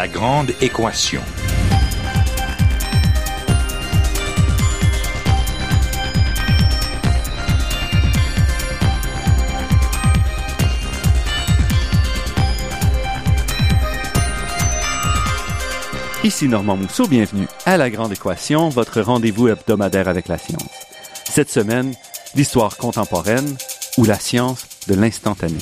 La grande équation. Ici Normand Mousseau, bienvenue à La Grande Équation, votre rendez-vous hebdomadaire avec la science. Cette semaine, l'histoire contemporaine ou la science de l'instantané.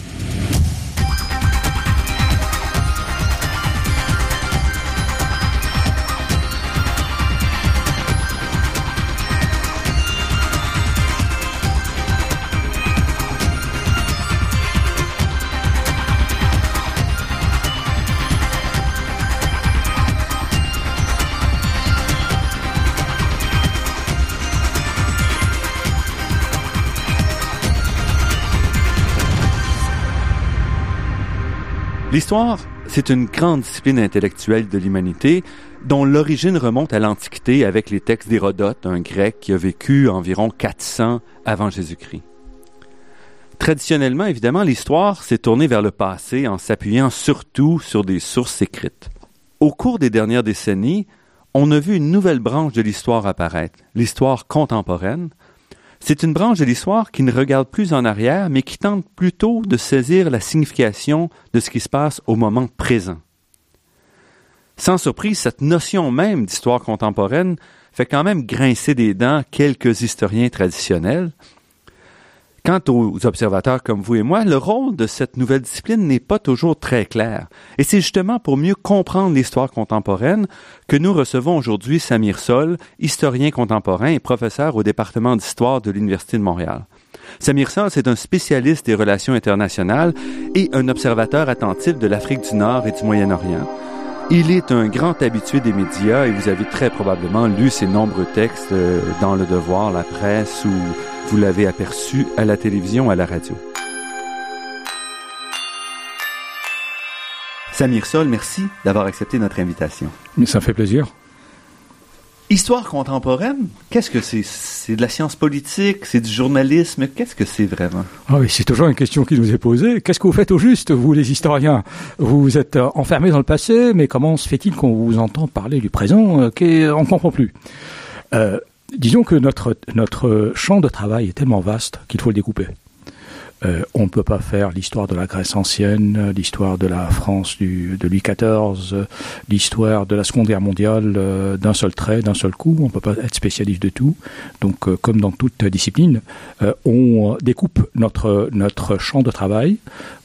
L'histoire, c'est une grande discipline intellectuelle de l'humanité dont l'origine remonte à l'Antiquité avec les textes d'Hérodote, un grec qui a vécu environ 400 avant Jésus-Christ. Traditionnellement, évidemment, l'histoire s'est tournée vers le passé en s'appuyant surtout sur des sources écrites. Au cours des dernières décennies, on a vu une nouvelle branche de l'histoire apparaître, l'histoire contemporaine, c'est une branche de l'histoire qui ne regarde plus en arrière, mais qui tente plutôt de saisir la signification de ce qui se passe au moment présent. Sans surprise, cette notion même d'histoire contemporaine fait quand même grincer des dents quelques historiens traditionnels, Quant aux observateurs comme vous et moi, le rôle de cette nouvelle discipline n'est pas toujours très clair. Et c'est justement pour mieux comprendre l'histoire contemporaine que nous recevons aujourd'hui Samir Sol, historien contemporain et professeur au département d'histoire de l'Université de Montréal. Samir Sol, c'est un spécialiste des relations internationales et un observateur attentif de l'Afrique du Nord et du Moyen-Orient. Il est un grand habitué des médias et vous avez très probablement lu ses nombreux textes euh, dans Le Devoir, la presse ou vous l'avez aperçu à la télévision, à la radio. Samir Sol, merci d'avoir accepté notre invitation. Ça fait plaisir. Histoire contemporaine, qu'est-ce que c'est? C'est de la science politique, c'est du journalisme, qu'est-ce que c'est vraiment? Ah oui, c'est toujours une question qui nous est posée. Qu'est-ce que vous faites au juste, vous les historiens? Vous êtes euh, enfermés dans le passé, mais comment se fait-il qu'on vous entend parler du présent euh, qu'on ne comprend plus? Euh, disons que notre, notre champ de travail est tellement vaste qu'il faut le découper. Euh, on ne peut pas faire l'histoire de la Grèce ancienne, l'histoire de la France du, de Louis XIV, l'histoire de la Seconde Guerre mondiale euh, d'un seul trait, d'un seul coup. On ne peut pas être spécialiste de tout. Donc, euh, comme dans toute discipline, on découpe notre, notre champ de travail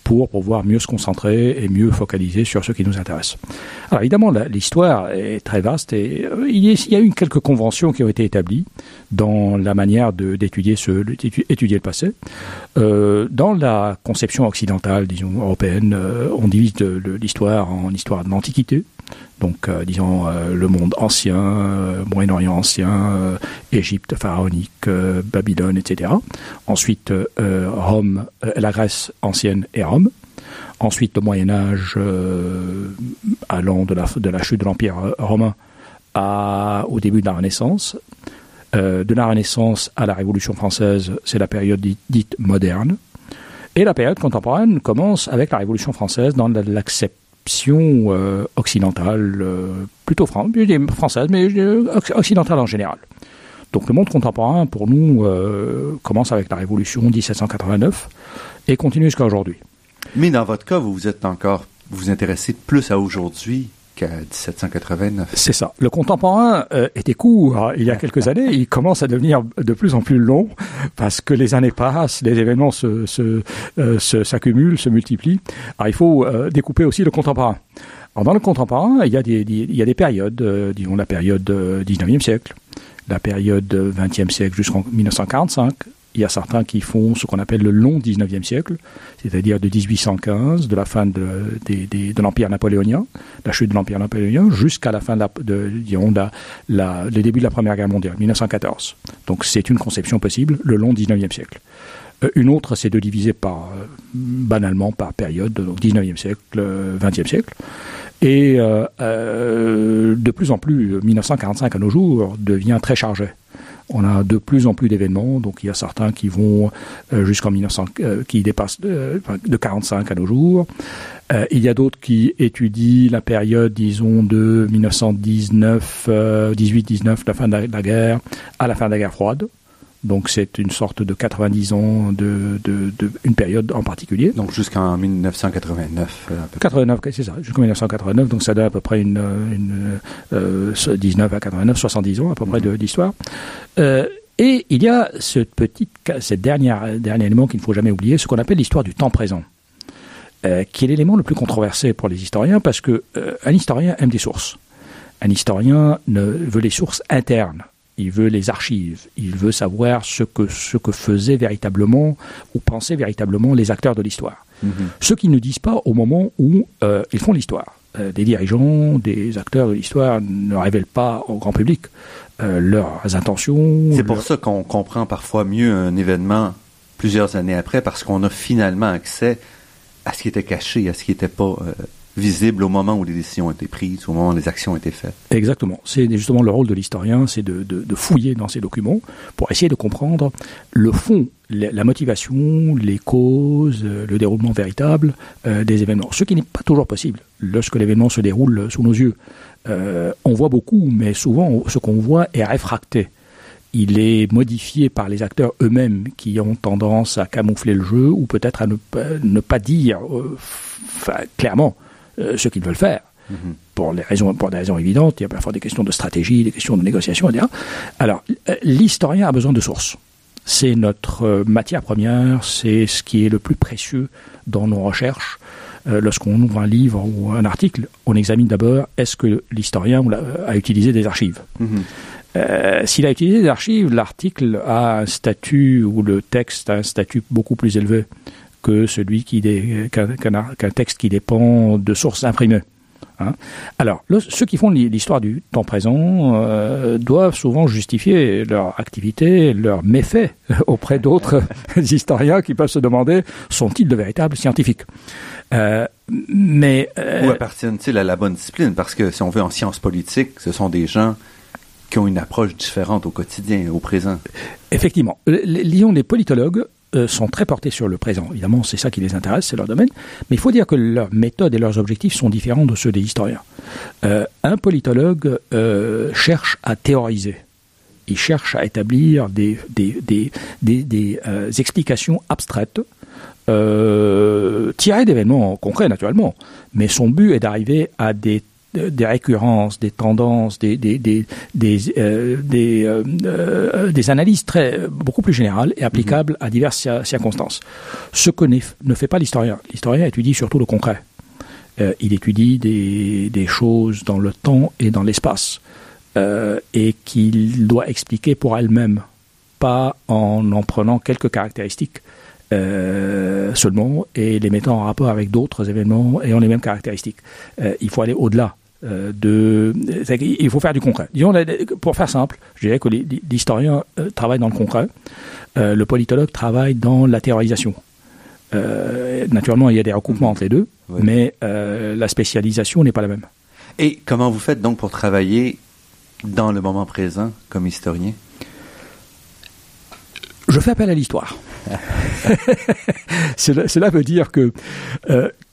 pour pouvoir mieux se concentrer et mieux focaliser sur ce qui nous intéresse. Alors évidemment, l'histoire est très vaste et euh, il, y a, eu quelques conventions qui ont été établies dans la manière d'étudier étudier le passé. Euh, dans la conception occidentale, disons européenne, euh, on divise l'histoire en histoire de l'Antiquité, donc disons le monde ancien, Moyen-Orient ancien, Égypte pharaonique, Babylone, etc. Ensuite Rome, la Grèce ancienne et Rome. Ensuite, le Moyen Âge, euh, allant de la, chute de l'Empire romain à, au début de la Renaissance. Euh, de la Renaissance à la Révolution française, c'est la période dite, moderne. Et la période contemporaine commence avec la Révolution française dans l'acception euh, occidentale, plutôt française, mais occidentale en général. Donc le monde contemporain, pour nous, commence avec la Révolution 1789 et continue jusqu'à aujourd'hui. Mais dans votre cas, vous vous êtes encore, vous intéressez plus à aujourd'hui qu'à 1789. C'est ça. Le contemporain euh, était court hein, il y a quelques années. Il commence à devenir de plus en plus long parce que les années passent, les événements se, euh, s'accumulent, se, multiplient. Alors il faut euh, découper aussi le contemporain. Dans le contemporain, il y a des, il y a des périodes, disons la période 19e siècle, la période 20e siècle jusqu'en 1945, il y a certains qui font ce qu'on appelle le long 19e siècle, c'est-à-dire de 1815, de la fin de, de, l'Empire napoléonien, la chute de l'Empire napoléonien, jusqu'à la fin de, la, disons, la, le début de la Première Guerre mondiale, 1914. Donc c'est une conception possible, le long 19e siècle. Euh, une autre, c'est de diviser par, euh, banalement par période, donc 19e siècle, 20e euh, siècle. Et de plus en plus, 1945 à nos jours devient très chargé. On a de plus en plus d'événements, donc il y a certains qui vont euh, jusqu'en 1900, euh, qui dépassent de, de 45 à nos jours. Euh, il y a d'autres qui étudient la période, disons, de 1919, 18-19, la fin de la, guerre, à la fin de la guerre froide. Donc c'est une sorte de 90 ans de, de, de une période en particulier. Donc jusqu'en 1989. 89, c'est ça, jusqu'en 1989. Donc ça donne à peu près une, une euh, 19 à 89, 70 ans à peu près de d'histoire. Euh, et il y a ce petit, cette dernière dernier élément qu'il ne faut jamais oublier, ce qu'on appelle l'histoire du temps présent. Euh, qui est l'élément le plus controversé pour les historiens parce que euh, un historien aime des sources. Un historien ne veut les sources internes il veut les archives, il veut savoir ce que, ce que faisaient véritablement ou pensaient véritablement les acteurs de l'histoire. Mm Ce qu'ils ne disent pas au moment où euh, ils font l'histoire. Euh, des dirigeants, des acteurs de l'histoire ne révèlent pas au grand public euh, leurs intentions. C'est pour ça qu'on comprend parfois mieux un événement plusieurs années après, parce qu'on a finalement accès à ce qui était caché, à ce qui n'était pas visible au moment où les décisions ont été prises, au moment où les actions ont été faites. Exactement. C'est justement le rôle de l'historien, c'est de, fouiller dans ces documents pour essayer de comprendre le fond, la, motivation, les causes, euh, le déroulement véritable euh, des événements. Ce qui n'est pas toujours possible lorsque l'événement se déroule sous nos yeux. Euh, on voit beaucoup, mais souvent ce qu'on voit est réfracté il est modifié par les acteurs eux-mêmes qui ont tendance à camoufler le jeu ou peut-être à ne, pas dire clairement euh, ce qu'ils veulent faire. Mhm. Pour, les raisons, pour des raisons évidentes, il y a parfois des questions de stratégie, des questions de négociation, etc. Alors, euh, l'historien a besoin de sources. C'est notre euh, matière première, c'est ce qui est le plus précieux dans nos recherches. Lorsqu'on ouvre un livre ou un article, on examine d'abord est-ce que l'historien a utilisé des archives? Mhm. S'il a utilisé des archives, l'article a un statut ou le texte a un statut beaucoup plus élevé que celui qui qu'un texte qui dépend de sources imprimées. Hein. Alors, ceux qui font l'histoire du temps présent euh, doivent souvent justifier leur activité, leurs méfaits auprès d'autres historiens qui peuvent se demander sont-ils de véritables scientifiques? Euh, Mais euh, où appartiennent-ils à la bonne discipline? Parce que si on veut en sciences politiques, ce sont des gens qui ont une approche différente au quotidien, au présent. Effectivement, lisons les politologues euh, sont très portés sur le présent. Évidemment, c'est ça qui les intéresse, c'est leur domaine. Mais il faut dire que leurs méthodes et leurs objectifs sont différents de ceux des historiens. Euh, un politologue euh, cherche à théoriser. Il cherche à établir des, des, des, des, explications abstraites tirées d'événements concrets, naturellement. Mais son but est d'arriver à des des récurrences, des tendances, des des des des, euh, euh, euh, des, analyses très beaucoup plus générales et applicables à diverses circonstances. Ce que ne fait pas l'historien. L'historien étudie surtout le concret. il étudie des, des choses dans le temps et dans l'espace et qu'il doit expliquer pour elle-même, pas en en prenant quelques caractéristiques. seulement et les mettant en rapport avec d'autres événements ayant les mêmes caractéristiques. il faut aller au-delà de, il faut faire du concret. Disons, pour faire simple, je dirais que l'historien euh, travaille dans le concret, euh, le politologue travaille dans la théorisation. naturellement, il y a des recoupements entre les deux, mais la spécialisation n'est pas la même. Et comment vous faites donc pour travailler dans le moment présent comme historien? Je fais appel à l'histoire. cela, veut dire que,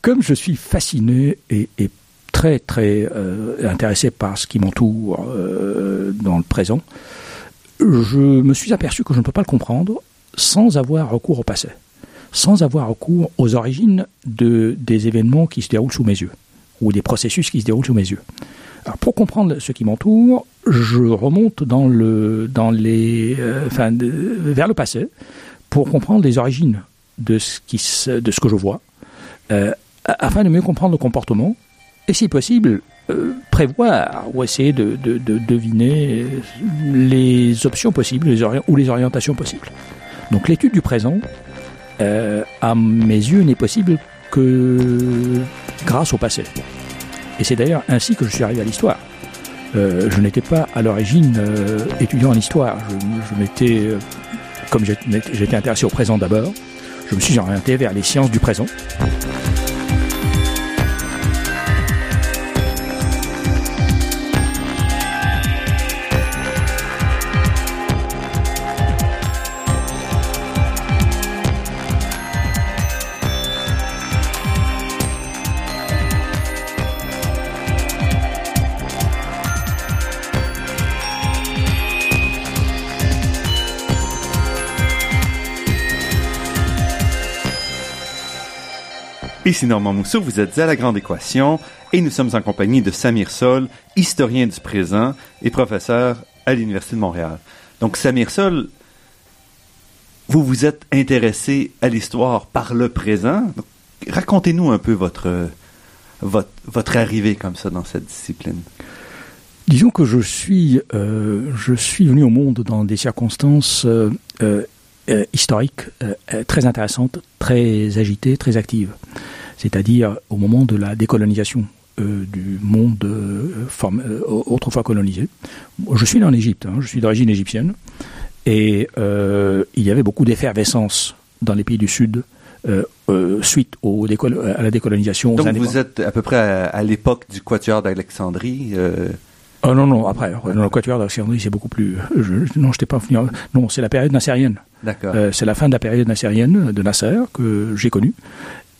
comme je suis fasciné et, et très très euh, intéressé par ce qui m'entoure euh, dans le présent, je me suis aperçu que je ne peux pas le comprendre sans avoir recours au passé, sans avoir recours aux origines de, des événements qui se déroulent sous mes yeux, ou des processus qui se déroulent sous mes yeux. Alors pour comprendre ce qui m'entoure, je remonte euh, vers le passé pour comprendre les origines de ce que je vois, afin de mieux comprendre le comportement et si possible, euh, prévoir ou essayer de, deviner les options possibles les ou les orientations possibles. Donc l'étude du présent, euh, à mes yeux, n'est possible que grâce au passé. Et c'est d'ailleurs ainsi que je suis arrivé à l'histoire. Euh, je n'étais pas à l'origine étudiant en histoire. Je, m'étais, comme j'étais intéressé au présent d'abord, je me suis orienté vers les sciences du présent. Ici Normand Mousseau, vous êtes à La Grande Équation et nous sommes en compagnie de Samir Sol, historien du présent et professeur à l'Université de Montréal. Donc Samir Sol, vous vous êtes intéressé à l'histoire par le présent. Racontez-nous un peu votre, votre, arrivée comme ça dans cette discipline. Disons que je suis, euh, je suis venu au monde dans des circonstances euh, euh, euh, historique euh, euh, très intéressante, très agitée, très active. C'est-à-dire au moment de la décolonisation du monde autrefois colonisé. Je suis en Égypte, hein, je suis d'origine égyptienne, et il y avait beaucoup d'effervescence dans les pays du Sud suite au à la décolonisation. Donc vous êtes à peu près à, l'époque du Quatuor d'Alexandrie Oh non, non, après, le Quatuor d'Alexandrie, c'est beaucoup plus. Je, non, je n'étais pas venu. Non, c'est la période nassérienne. D'accord. Euh, c'est la fin de la période nassérienne de Nasser que j'ai connue.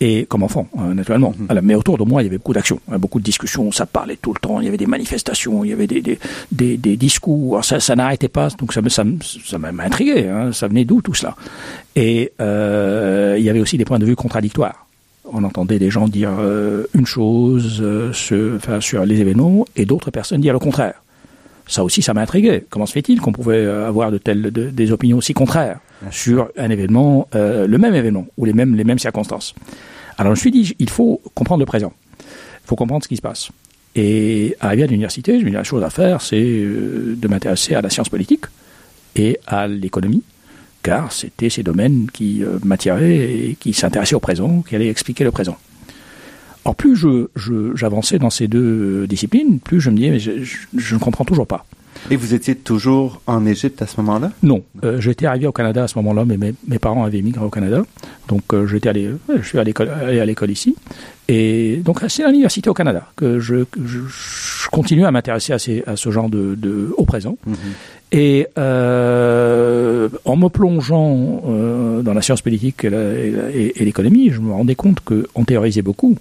Et comme enfant, hein, naturellement. Mhm. mais autour de moi, il y avait beaucoup d'actions, hein, beaucoup de discussions, ça parlait tout le temps, il y avait des manifestations, il y avait des, des, des, des discours, ça, ça n'arrêtait pas, donc ça, ça, ça m'a intrigué, hein, ça venait d'où tout cela? Et euh, il y avait aussi des points de vue contradictoires on entendait des gens dire euh, une chose euh, sur, les événements et d'autres personnes dire le contraire. Ça aussi, ça m'a intrigué. Comment se fait-il qu'on pouvait euh, avoir de telles des opinions aussi contraires sur un événement, le même événement ou les mêmes les mêmes circonstances? Alors je me suis dit, il faut comprendre le présent. Il faut comprendre ce qui se passe. Et arrivé à l'université, je me la chose à faire, c'est de m'intéresser à la science politique et à l'économie car c'était ces domaines qui euh, m'attiraient et qui s'intéressaient au présent, qui allaient expliquer le présent. Or, plus j'avançais dans ces deux disciplines, plus je me disais, mais je, ne comprends toujours pas. Et vous étiez toujours en Égypte à ce moment-là? Non, euh, j'étais arrivé au Canada à ce moment-là, mais mes, parents avaient migré au Canada, donc euh, j'étais allé, je suis allé, à l'école ici, et donc c'est à l'université au Canada que je, continue à m'intéresser à, ce genre de, au présent. Mhm. Et euh, en me plongeant euh, dans la science politique et l'économie, je me rendais compte qu'on théorisait beaucoup,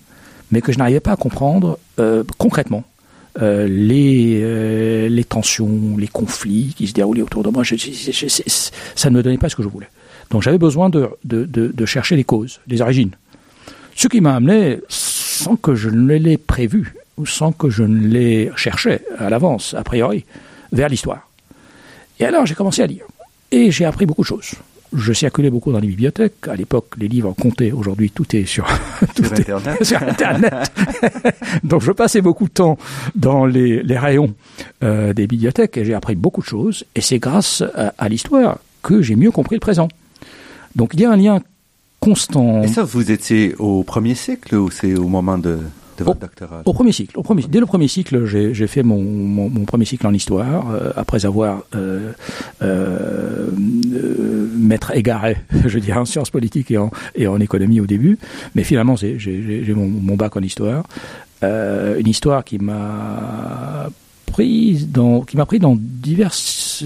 mais que je n'arrivais pas à comprendre euh, concrètement euh, les, euh, les tensions, les conflits qui se déroulaient autour de moi. Je, ça ne me donnait pas ce que je voulais. Donc j'avais besoin de, de, de, de, chercher les causes, les origines. Ce qui m'a amené, sans que je ne l'ai prévu, ou sans que je ne l'ai cherché à l'avance, a priori, vers l'histoire. Et alors j'ai commencé à lire. Et j'ai appris beaucoup de choses. Je circulais beaucoup dans les bibliothèques. À l'époque, les livres comptaient. Aujourd'hui, tout est sur, Internet. Donc, je passais beaucoup de temps dans les, rayons euh, des bibliothèques et j'ai appris beaucoup de choses. Et c'est grâce à, l'histoire que j'ai mieux compris le présent. Donc, il y a un lien constant. Et ça, vous étiez au premier cycle ou c'est au moment de au, premier cycle. Au premier, dès le premier cycle, j'ai fait mon, mon, premier cycle en histoire, euh, après avoir euh, euh, m'être égaré, je dirais, en sciences politiques et en, et en économie au début. Mais finalement, j'ai mon, mon, bac en histoire. une histoire qui m'a pris dans, qui m'a pris dans diverses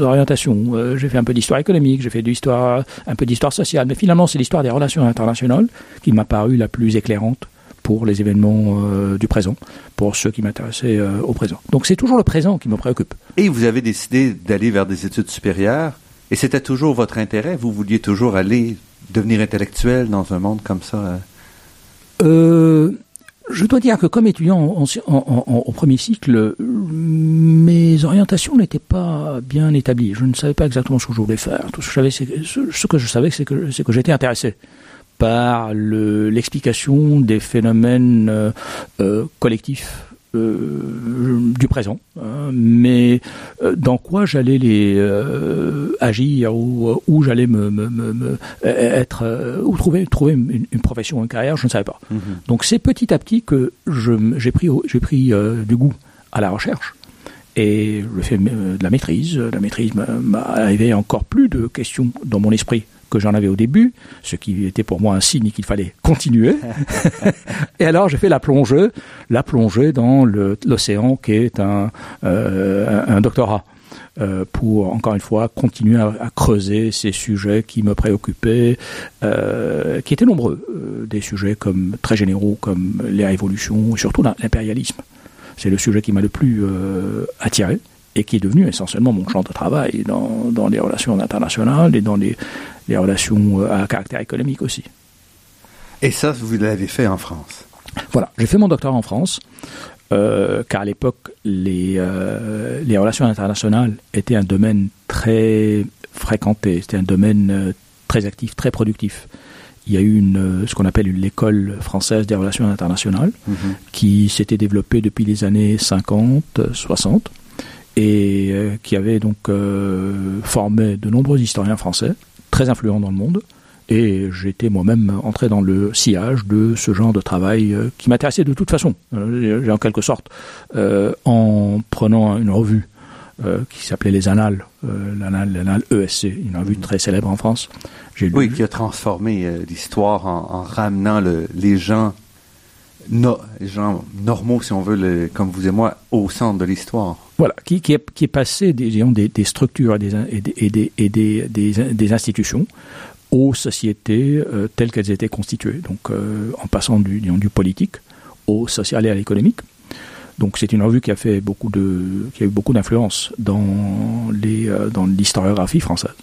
orientations. j'ai fait un peu d'histoire économique, j'ai fait de l'histoire, un peu d'histoire sociale, mais finalement c'est l'histoire des relations internationales qui m'a paru la plus éclairante pour les événements euh, du présent, pour ceux qui m'intéressaient euh, au présent. Donc c'est toujours le présent qui me préoccupe. Et vous avez décidé d'aller vers des études supérieures, et c'était toujours votre intérêt? Vous vouliez toujours aller devenir intellectuel dans un monde comme ça euh, je dois dire que comme étudiant au premier cycle, mes orientations n'étaient pas bien établies. Je ne savais pas exactement ce que je voulais faire. Tout ce que je savais, ce que je savais, c'est que, que j'étais intéressé par l'explication des phénomènes euh, euh, collectifs euh, du présent, mais dans quoi j'allais les agir ou où j'allais me, me, être ou trouver trouver une, profession, une carrière, je ne savais pas. Mm-hmm. Donc c'est petit à petit que j'ai pris j'ai pris du goût à la recherche et je fais de la maîtrise. La maîtrise m'a arrivé encore plus de questions dans mon esprit que j'en avais au début, ce qui était pour moi un signe qu'il fallait continuer. et alors j'ai fait la plongée, la plongée dans l'océan qui est un, euh, un doctorat. Euh, pour encore une fois continuer à, creuser ces sujets qui me préoccupaient, euh, qui étaient nombreux, des sujets comme très généraux comme les révolutions, surtout l'impérialisme. C'est le sujet qui m'a le plus attiré et qui est devenu essentiellement mon champ de travail dans, dans les relations internationales et dans les, les relations euh, à caractère économique aussi. Et ça, vous l'avez fait en France. Voilà, j'ai fait mon doctorat en France, euh, car à l'époque, les, les relations internationales étaient un domaine très fréquenté, c'était un domaine très actif, très productif. Il y a eu une, ce qu'on appelle l'école française des relations internationales, mhm. qui s'était développée depuis les années 50, 60, et euh, qui avait donc euh, formé de nombreux historiens français, très influents dans le monde. Et j'étais moi-même entré dans le sillage de ce genre de travail euh, qui m'intéressait de toute façon. J'ai en quelque sorte, en prenant une revue qui s'appelait Les Annales, l'Annale ESC, une revue mhm. très célèbre en France, oui, qui a transformé euh, l'histoire en, ramenant les gens, les gens normaux, si on veut, comme vous et moi, au centre de l'histoire. Voilà, qui, est, qui passé des, structures et des, institutions aux sociétés euh, telles qu'elles étaient constituées, donc euh, en passant du, politique au social et à l'économique. Donc c'est une revue qui a fait beaucoup de, qui a eu beaucoup d'influence dans les, dans l'historiographie française.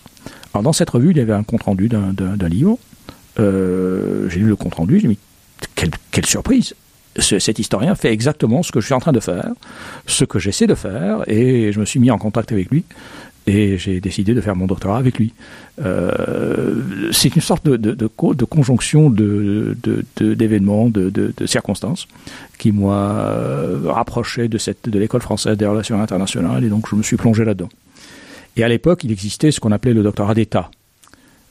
Alors dans cette revue, il y avait un compte-rendu d'un livre. Euh, j'ai lu le compte-rendu, j'ai dit, quelle, quelle surprise cet historien fait exactement ce que je suis en train de faire, ce que j'essaie de faire, et je me suis mis en contact avec lui, et j'ai décidé de faire mon doctorat avec lui. Euh, c'est une sorte de, de, de, de conjonction d'événements, de, de, circonstances, qui m'a rapproché de, cette, de l'école française des relations internationales, et donc je me suis plongé là-dedans. Et à l'époque, il existait ce qu'on appelait le doctorat d'État.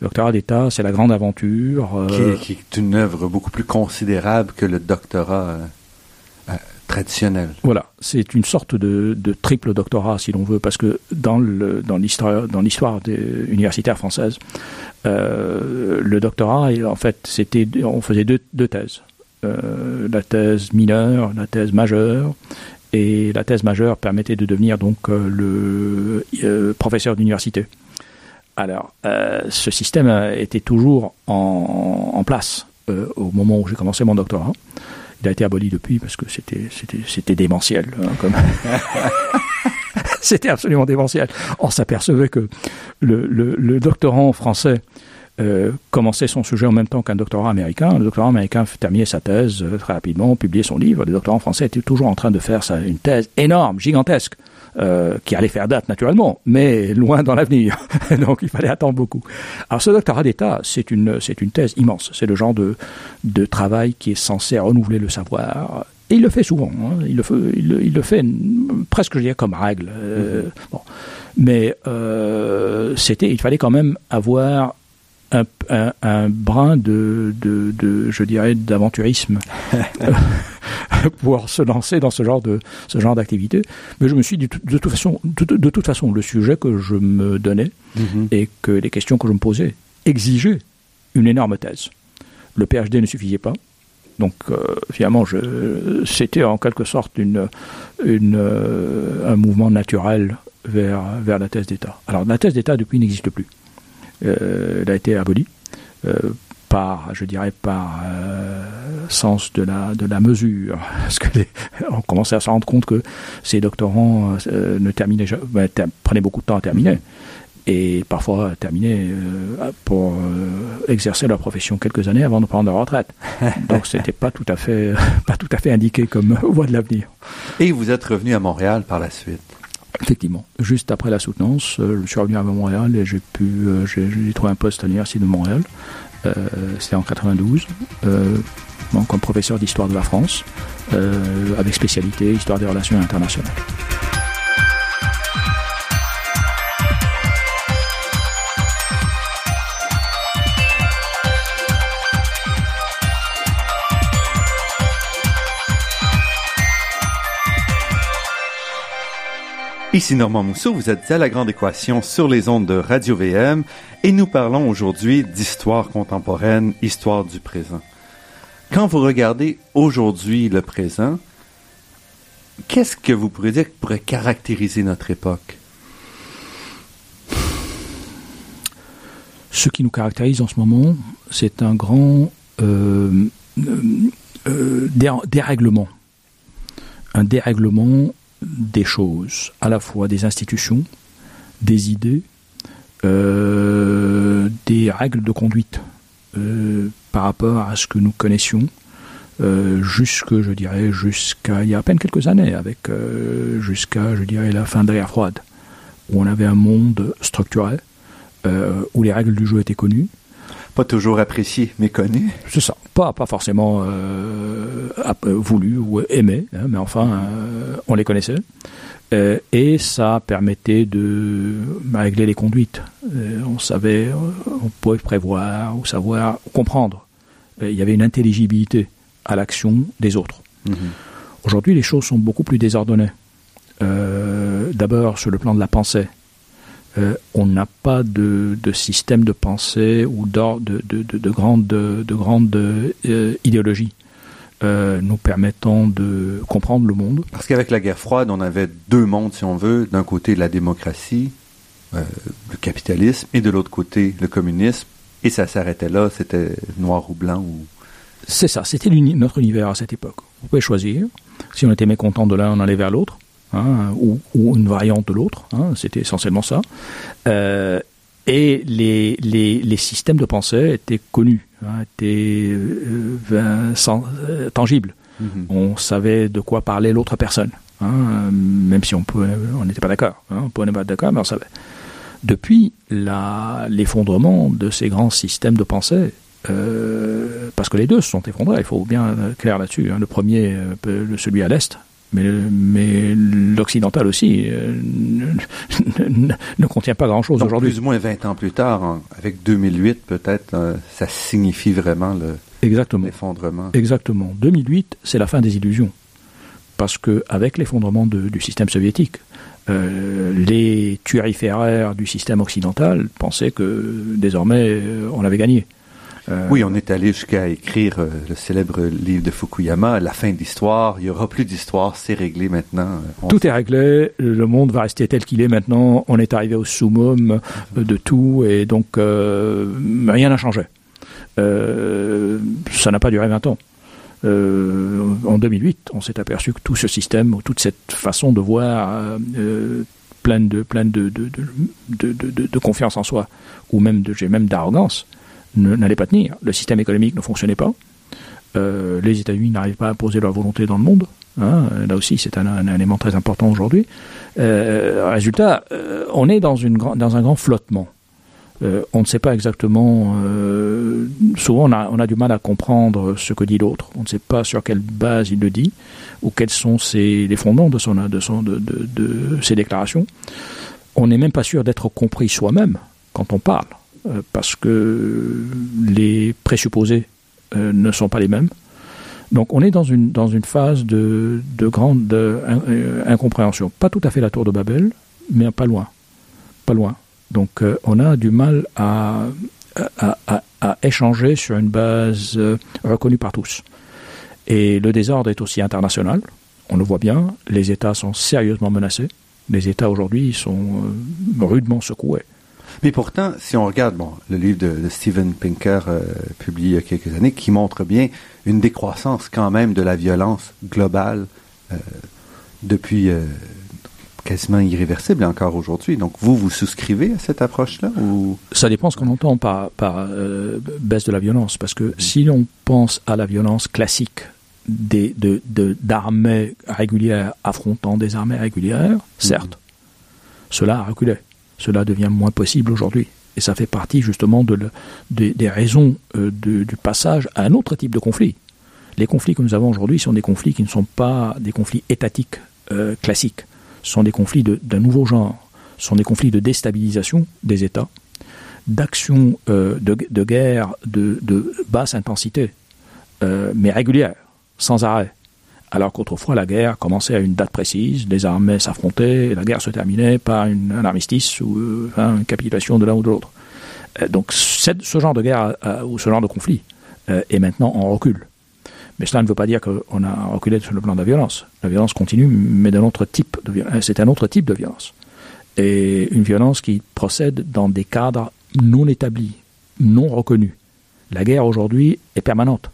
Le doctorat d'État, c'est la grande aventure. Euh, qui, est, une œuvre beaucoup plus considérable que le doctorat euh, euh, traditionnel. Voilà, c'est une sorte de, triple doctorat, si l'on veut, parce que dans l'histoire dans l'histoire universitaire française, le doctorat, en fait, c'était on faisait deux, deux thèses. la thèse mineure, la thèse majeure, et la thèse majeure permettait de devenir donc le professeur d'université. Alors, euh, ce système était toujours en, place au moment où j'ai commencé mon doctorat. Il a été aboli depuis parce que c'était c'était démentiel. Hein, c'était absolument démentiel. On s'apercevait que le, doctorant français euh, commençait son sujet en même temps qu'un doctorat américain. Le doctorat américain terminait sa thèse euh, très rapidement, publiait son livre. Le doctorant français était toujours en train de faire une thèse énorme, gigantesque, euh, qui allait faire date naturellement, mais loin dans l'avenir. Donc il fallait attendre beaucoup. Alors ce doctorat d'État, c'est une, c'est une thèse immense. C'est le genre de, de travail qui est censé renouveler le savoir. Et il le fait souvent. Hein. Il, le fait, il, le, fait presque, je dirais, comme règle. Euh, bon. Mais euh, c'était, il fallait quand même avoir un, brin de, de, je dirais, d'aventurisme pour se lancer dans ce genre de ce genre d'activité. Mais je me suis dit de, toute façon, de, toute façon, le sujet que je me donnais mhm. et que les questions que je me posais exigeaient une énorme thèse. Le PhD ne suffisait pas. Donc euh, finalement, c'était en quelque sorte une, une, euh, un mouvement naturel vers, vers la thèse d'État. Alors la thèse d'État depuis n'existe plus. Euh, elle a été abolie euh, par, je dirais, par euh, sens de la, de la mesure. Parce que on commençait à se rendre compte que ces doctorants ne terminaient, ben, prenaient beaucoup de temps à terminer et parfois terminaient pour exercer leur profession quelques années avant de prendre leur retraite. Donc c'était pas tout à fait pas tout à fait indiqué comme voie de l'avenir. Et vous êtes revenu à Montréal par la suite. Effectivement. Juste après la soutenance, euh, je suis revenu à Montréal et j'ai pu, euh, j'ai trouvé un poste à l'université de Montréal. Euh, C'était en 92, euh, comme professeur d'histoire de la France, avec spécialité histoire des relations internationales. Ici Normand Mousseau, vous êtes à La Grande Équation sur les ondes de Radio VM et nous parlons aujourd'hui d'histoire contemporaine, histoire du présent. Quand vous regardez aujourd'hui le présent, qu'est-ce que vous pourriez dire qui pourrait caractériser notre époque? Ce qui nous caractérise en ce moment, c'est un grand euh, euh, euh dérèglement. Un dérèglement des choses, à la fois des institutions, des idées, euh, des règles de conduite. Euh, par rapport à ce que nous connaissions euh, jusque, je dirais, jusqu'à il y a à peine quelques années, avec jusqu'à, je dirais, la fin de la guerre froide, où on avait un monde structuré, où les règles du jeu étaient connues. Pas toujours appréciées, mais connues. C'est ça. Pas, pas forcément voulu ou aimé, hein, mais enfin, on les connaissait. et ça permettait de régler les conduites. on savait, on pouvait prévoir, ou savoir, comprendre. il y avait une intelligibilité à l'action des autres. Mhm. Aujourd'hui, les choses sont beaucoup plus désordonnées. Euh, d'abord, sur le plan de la pensée, euh, on n'a pas de, système de pensée ou de, de, de, grande, de grande euh, idéologie nous permettant de comprendre le monde. Parce qu'avec la guerre froide, on avait deux mondes, si on veut. D'un côté, la démocratie, le capitalisme, et de l'autre côté, le communisme. Et ça s'arrêtait là, c'était noir ou blanc ou c'est ça, c'était notre univers à cette époque. On pouvait choisir. Si on était mécontent de l'un, on allait vers l'autre, hein, ou, une variante de l'autre. Hein, c'était essentiellement ça. Euh, et les, les, systèmes de pensée étaient connus, hein, étaient euh, euh, tangibles. Mm-hmm. On savait de quoi parlait l'autre personne, même si on on n'était pas d'accord. on pouvait pas être d'accord, mais on savait. Depuis l'effondrement de ces grands systèmes de pensée, euh, parce que les deux se sont effondrés, il faut bien être clair là-dessus. Hein. Le premier, celui à l'Est, mais, mais l'occidental aussi euh, ne, contient pas grand-chose aujourd'hui. Plus ou moins 20 ans plus tard, avec 2008 peut-être, ça signifie vraiment l'effondrement. Exactement. 2008, c'est la fin des illusions. Parce qu'avec l'effondrement du système soviétique, les tuériféraires du système occidental pensaient que désormais on avait gagné. Euh, oui, on est allé jusqu'à écrire euh, le célèbre livre de Fukuyama, La fin de l'histoire. Il n'y aura plus d'histoire, c'est réglé maintenant. Tout est réglé, le monde va rester tel qu'il est maintenant. On est arrivé au summum de tout et donc euh, rien n'a changé. ça n'a pas duré 20 ans. en 2008, on s'est aperçu que tout ce système, toute cette façon de voir pleine de, pleine de, de, de, de, confiance en soi, ou même de, même d'arrogance, n'allait pas tenir. Le système économique ne fonctionnait pas. Euh, les États-Unis n'arrivent pas à imposer leur volonté dans le monde. Hein. Là aussi, c'est un, élément très important aujourd'hui. Euh, résultat, euh, on est dans, un grand flottement. on ne sait pas exactement. souvent, on a, du mal à comprendre ce que dit l'autre. On ne sait pas sur quelle base il le dit ou quels sont les fondements de, son, de, de ses déclarations. On n'est même pas sûr d'être compris soi-même quand on parle. Euh, parce que les présupposés euh, ne sont pas les mêmes. Donc on est dans une, dans une phase de, de grande euh, incompréhension. Pas tout à fait la tour de Babel, mais pas loin. Pas loin. Donc on a du mal à, à, à, à, échanger sur une base reconnue par tous. Et le désordre est aussi international. On le voit bien. Les États sont sérieusement menacés. Les États aujourd'hui sont rudement secoués. Mais pourtant, si on regarde bon, le livre de, Steven Pinker, euh, publié il y a quelques années, qui montre bien une décroissance quand même de la violence globale euh, depuis euh, quasiment irréversible encore aujourd'hui. Donc vous, vous souscrivez à cette approche-là ou? Ça dépend ce qu'on entend par, par baisse de la violence, parce que si l'on pense à la violence classique des, de, d'armées régulières affrontant des armées régulières, certes, mm-hmm. cela a reculé cela devient moins possible aujourd'hui. Et ça fait partie justement de des raisons euh, du passage à un autre type de conflit. Les conflits que nous avons aujourd'hui sont des conflits qui ne sont pas des conflits étatiques euh, classiques. Ce sont des conflits d'un nouveau genre. Ce sont des conflits de déstabilisation des États, d'actions euh, de, guerre de, de basse intensité, mais régulière, sans arrêt alors qu'autrefois la guerre commençait à une date précise, les armées s'affrontaient, la guerre se terminait par un armistice ou euh, une capitulation de l'un ou de l'autre. Euh, donc ce genre de guerre euh, ou ce genre de conflit est maintenant en recul. Mais cela ne veut pas dire qu'on a reculé sur le plan de la violence. La violence continue, mais d'un autre type de violence. C'est un autre type de violence. Et une violence qui procède dans des cadres non établis, non reconnus. La guerre aujourd'hui est permanente.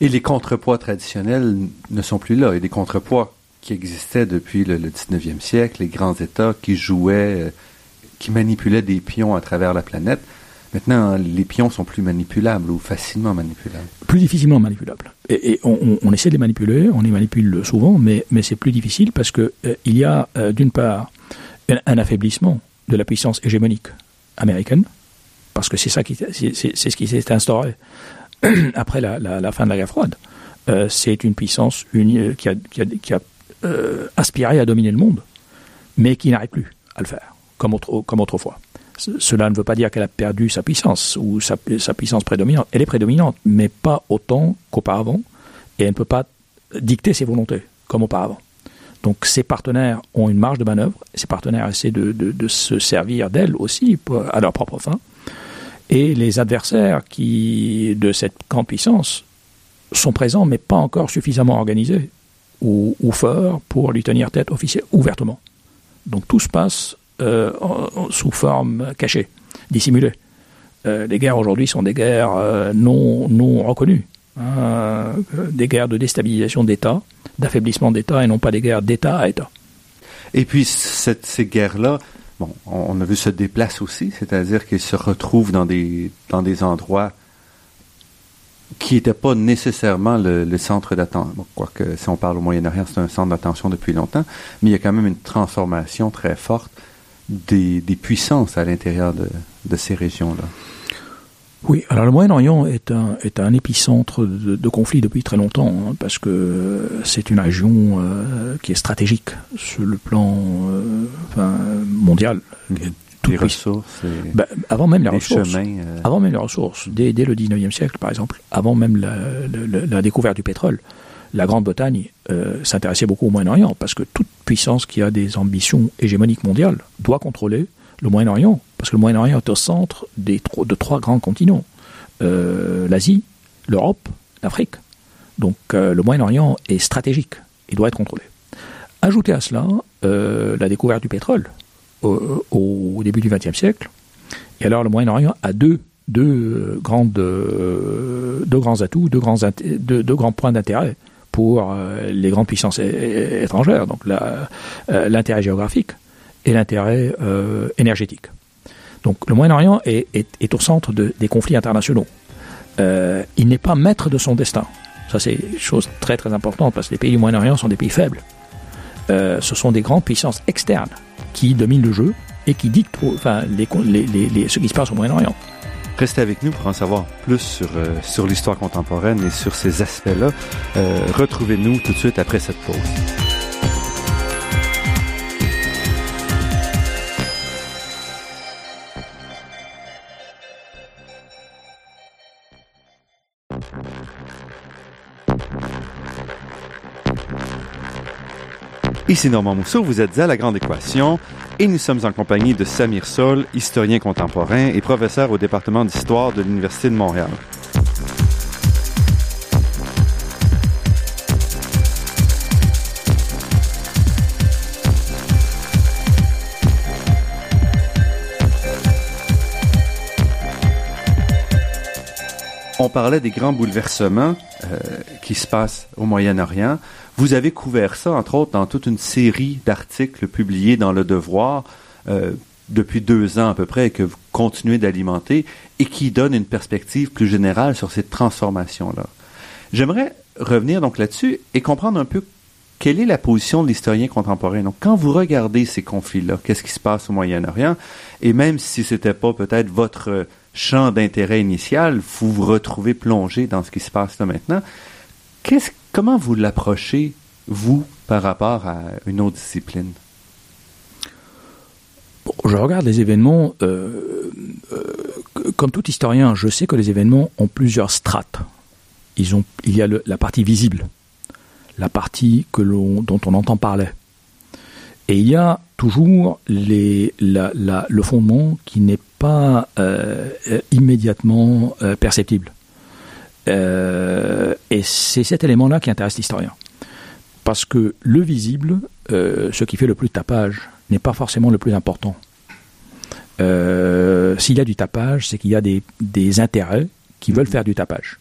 Et les contrepoids traditionnels ne sont plus là. Il y a des contrepoids qui existaient depuis le, 19e siècle, les grands États qui jouaient, euh, qui manipulaient des pions à travers la planète. Maintenant, les pions sont plus manipulables ou facilement manipulables. Plus difficilement manipulables. Et, on, essaie de les manipuler, on les manipule souvent, mais, mais c'est plus difficile parce que euh, il y a euh, d'une part un, affaiblissement de la puissance hégémonique américaine, parce que c'est ça qui c'est, ce qui s'est instauré après la, fin de la guerre froide. Euh, c'est une puissance unie, qui a, qui a, aspiré à dominer le monde, mais qui n'arrive plus à le faire, comme, comme autrefois. Cela ne veut pas dire qu'elle a perdu sa puissance ou sa, puissance prédominante. Elle est prédominante, mais pas autant qu'auparavant, et elle ne peut pas dicter ses volontés comme auparavant. Donc ses partenaires ont une marge de manœuvre, ses partenaires essaient de, se servir d'elle aussi à leur propre fin, et les adversaires qui de cette grande puissance sont présents, mais pas encore suffisamment organisés ou, ou forts pour lui tenir tête officielle ouvertement. Donc tout se passe euh, sous forme cachée, dissimulée. Euh, les guerres aujourd'hui sont des guerres euh, non, non reconnues, hein, des guerres de déstabilisation d'État, d'affaiblissement d'État et non pas des guerres d'État à État. Et puis ces guerres-là, bon, on, a vu se déplacent aussi, c'est-à-dire qu'ils se retrouvent dans des, dans des endroits qui n'étaient pas nécessairement le, centre d'attention. quoique si on parle au Moyen-Orient, c'est un centre d'attention depuis longtemps, mais il y a quand même une transformation très forte des, puissances à l'intérieur de, ces régions-là. Oui, alors le Moyen-Orient est un, est un épicentre de, de conflits depuis très longtemps, hein, parce que c'est une région euh, qui est stratégique sur le plan euh, mondial. les ressources. Ben, avant même les ressources. Euh. Avant même les ressources. Dès, dès, le 19e siècle, par exemple, avant même la, la découverte du pétrole, la Grande-Bretagne s'intéressait beaucoup au Moyen-Orient, parce que toute puissance qui a des ambitions hégémoniques mondiales doit contrôler le Moyen-Orient, parce que le Moyen-Orient est au centre de trois grands continents, euh, l'Asie, l'Europe, l'Afrique. Donc euh, le Moyen-Orient est stratégique, il doit être contrôlé. Ajoutez à cela la découverte du pétrole au, début du XXe siècle, et alors le Moyen-Orient a deux, deux, grandes, deux grands atouts, deux grands, deux grands points d'intérêt pour euh, les grandes puissances étrangères, donc euh, l'intérêt géographique et l'intérêt euh, énergétique. Donc le Moyen-Orient est, est, au centre de, des conflits internationaux. il n'est pas maître de son destin. Ça, c'est une chose très très importante parce que les pays du Moyen-Orient sont des pays faibles. ce sont des grandes puissances externes qui dominent le jeu et qui dictent enfin, ce qui se passe au Moyen-Orient. Restez avec nous pour en savoir plus sur, euh, sur l'histoire contemporaine et sur ces aspects-là. Euh, retrouvez-nous tout de suite après cette pause. Ici Normand Mousseau, vous êtes à La Grande Équation et nous sommes en compagnie de Samir Sol, historien contemporain et professeur au département d'histoire de l'Université de Montréal. Parlait des grands bouleversements euh, qui se passent au Moyen-Orient. Vous avez couvert ça, entre autres, dans toute une série d'articles publiés dans Le Devoir euh, depuis deux ans à peu près et que vous continuez d'alimenter et qui donnent une perspective plus générale sur cette transformation-là. J'aimerais revenir donc là-dessus et comprendre un peu quelle est la position de l'historien contemporain. Donc, quand vous regardez ces conflits-là, qu'est-ce qui se passe au Moyen-Orient, et même si c'était pas peut-être votre champ d'intérêt initial, vous vous retrouvez plongé dans ce qui se passe là maintenant, qu'est-ce Comment vous l'approchez, vous, par rapport à une autre discipline? je regarde les événements, euh, euh, comme tout historien, je sais que les événements ont plusieurs strates. Ils ont, il y a la partie visible, la partie que dont on entend parler. Et il y a toujours le fondement qui n'est pas euh, immédiatement perceptible. Euh, et c'est cet élément-là qui intéresse l'historien. Parce que le visible, euh, ce qui fait le plus de tapage, n'est pas forcément le plus important. Euh, s'il y a du tapage, c'est qu'il y a des, intérêts qui veulent faire du tapage.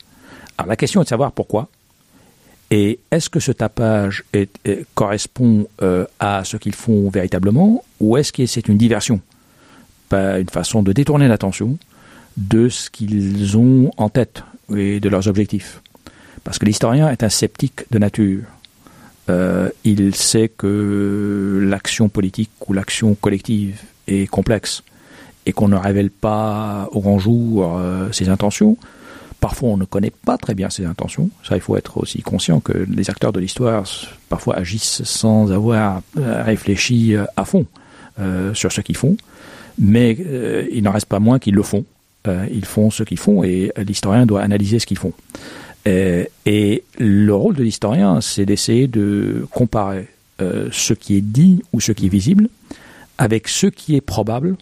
Alors la question est de savoir pourquoi. Et est-ce que ce tapage correspond à ce qu'ils font véritablement, ou est-ce que c'est une diversion, une façon de détourner l'attention, de ce qu'ils ont en tête et de leurs objectifs. Parce que l'historien est un sceptique de nature. Euh, il sait que l'action politique ou l'action collective est complexe et qu'on ne révèle pas au grand jour euh, ses intentions. Parfois, on ne connaît pas très bien ses intentions. Ça, il faut être aussi conscient que les acteurs de l'histoire parfois agissent sans avoir euh, réfléchi à fond sur ce qu'ils font. Mais il n'en reste pas moins qu'ils le font. ils font ce qu'ils font et l'historien doit analyser ce qu'ils font. Euh, et le rôle de l'historien, c'est d'essayer de comparer euh, ce qui est dit ou ce qui est visible avec ce qui est probable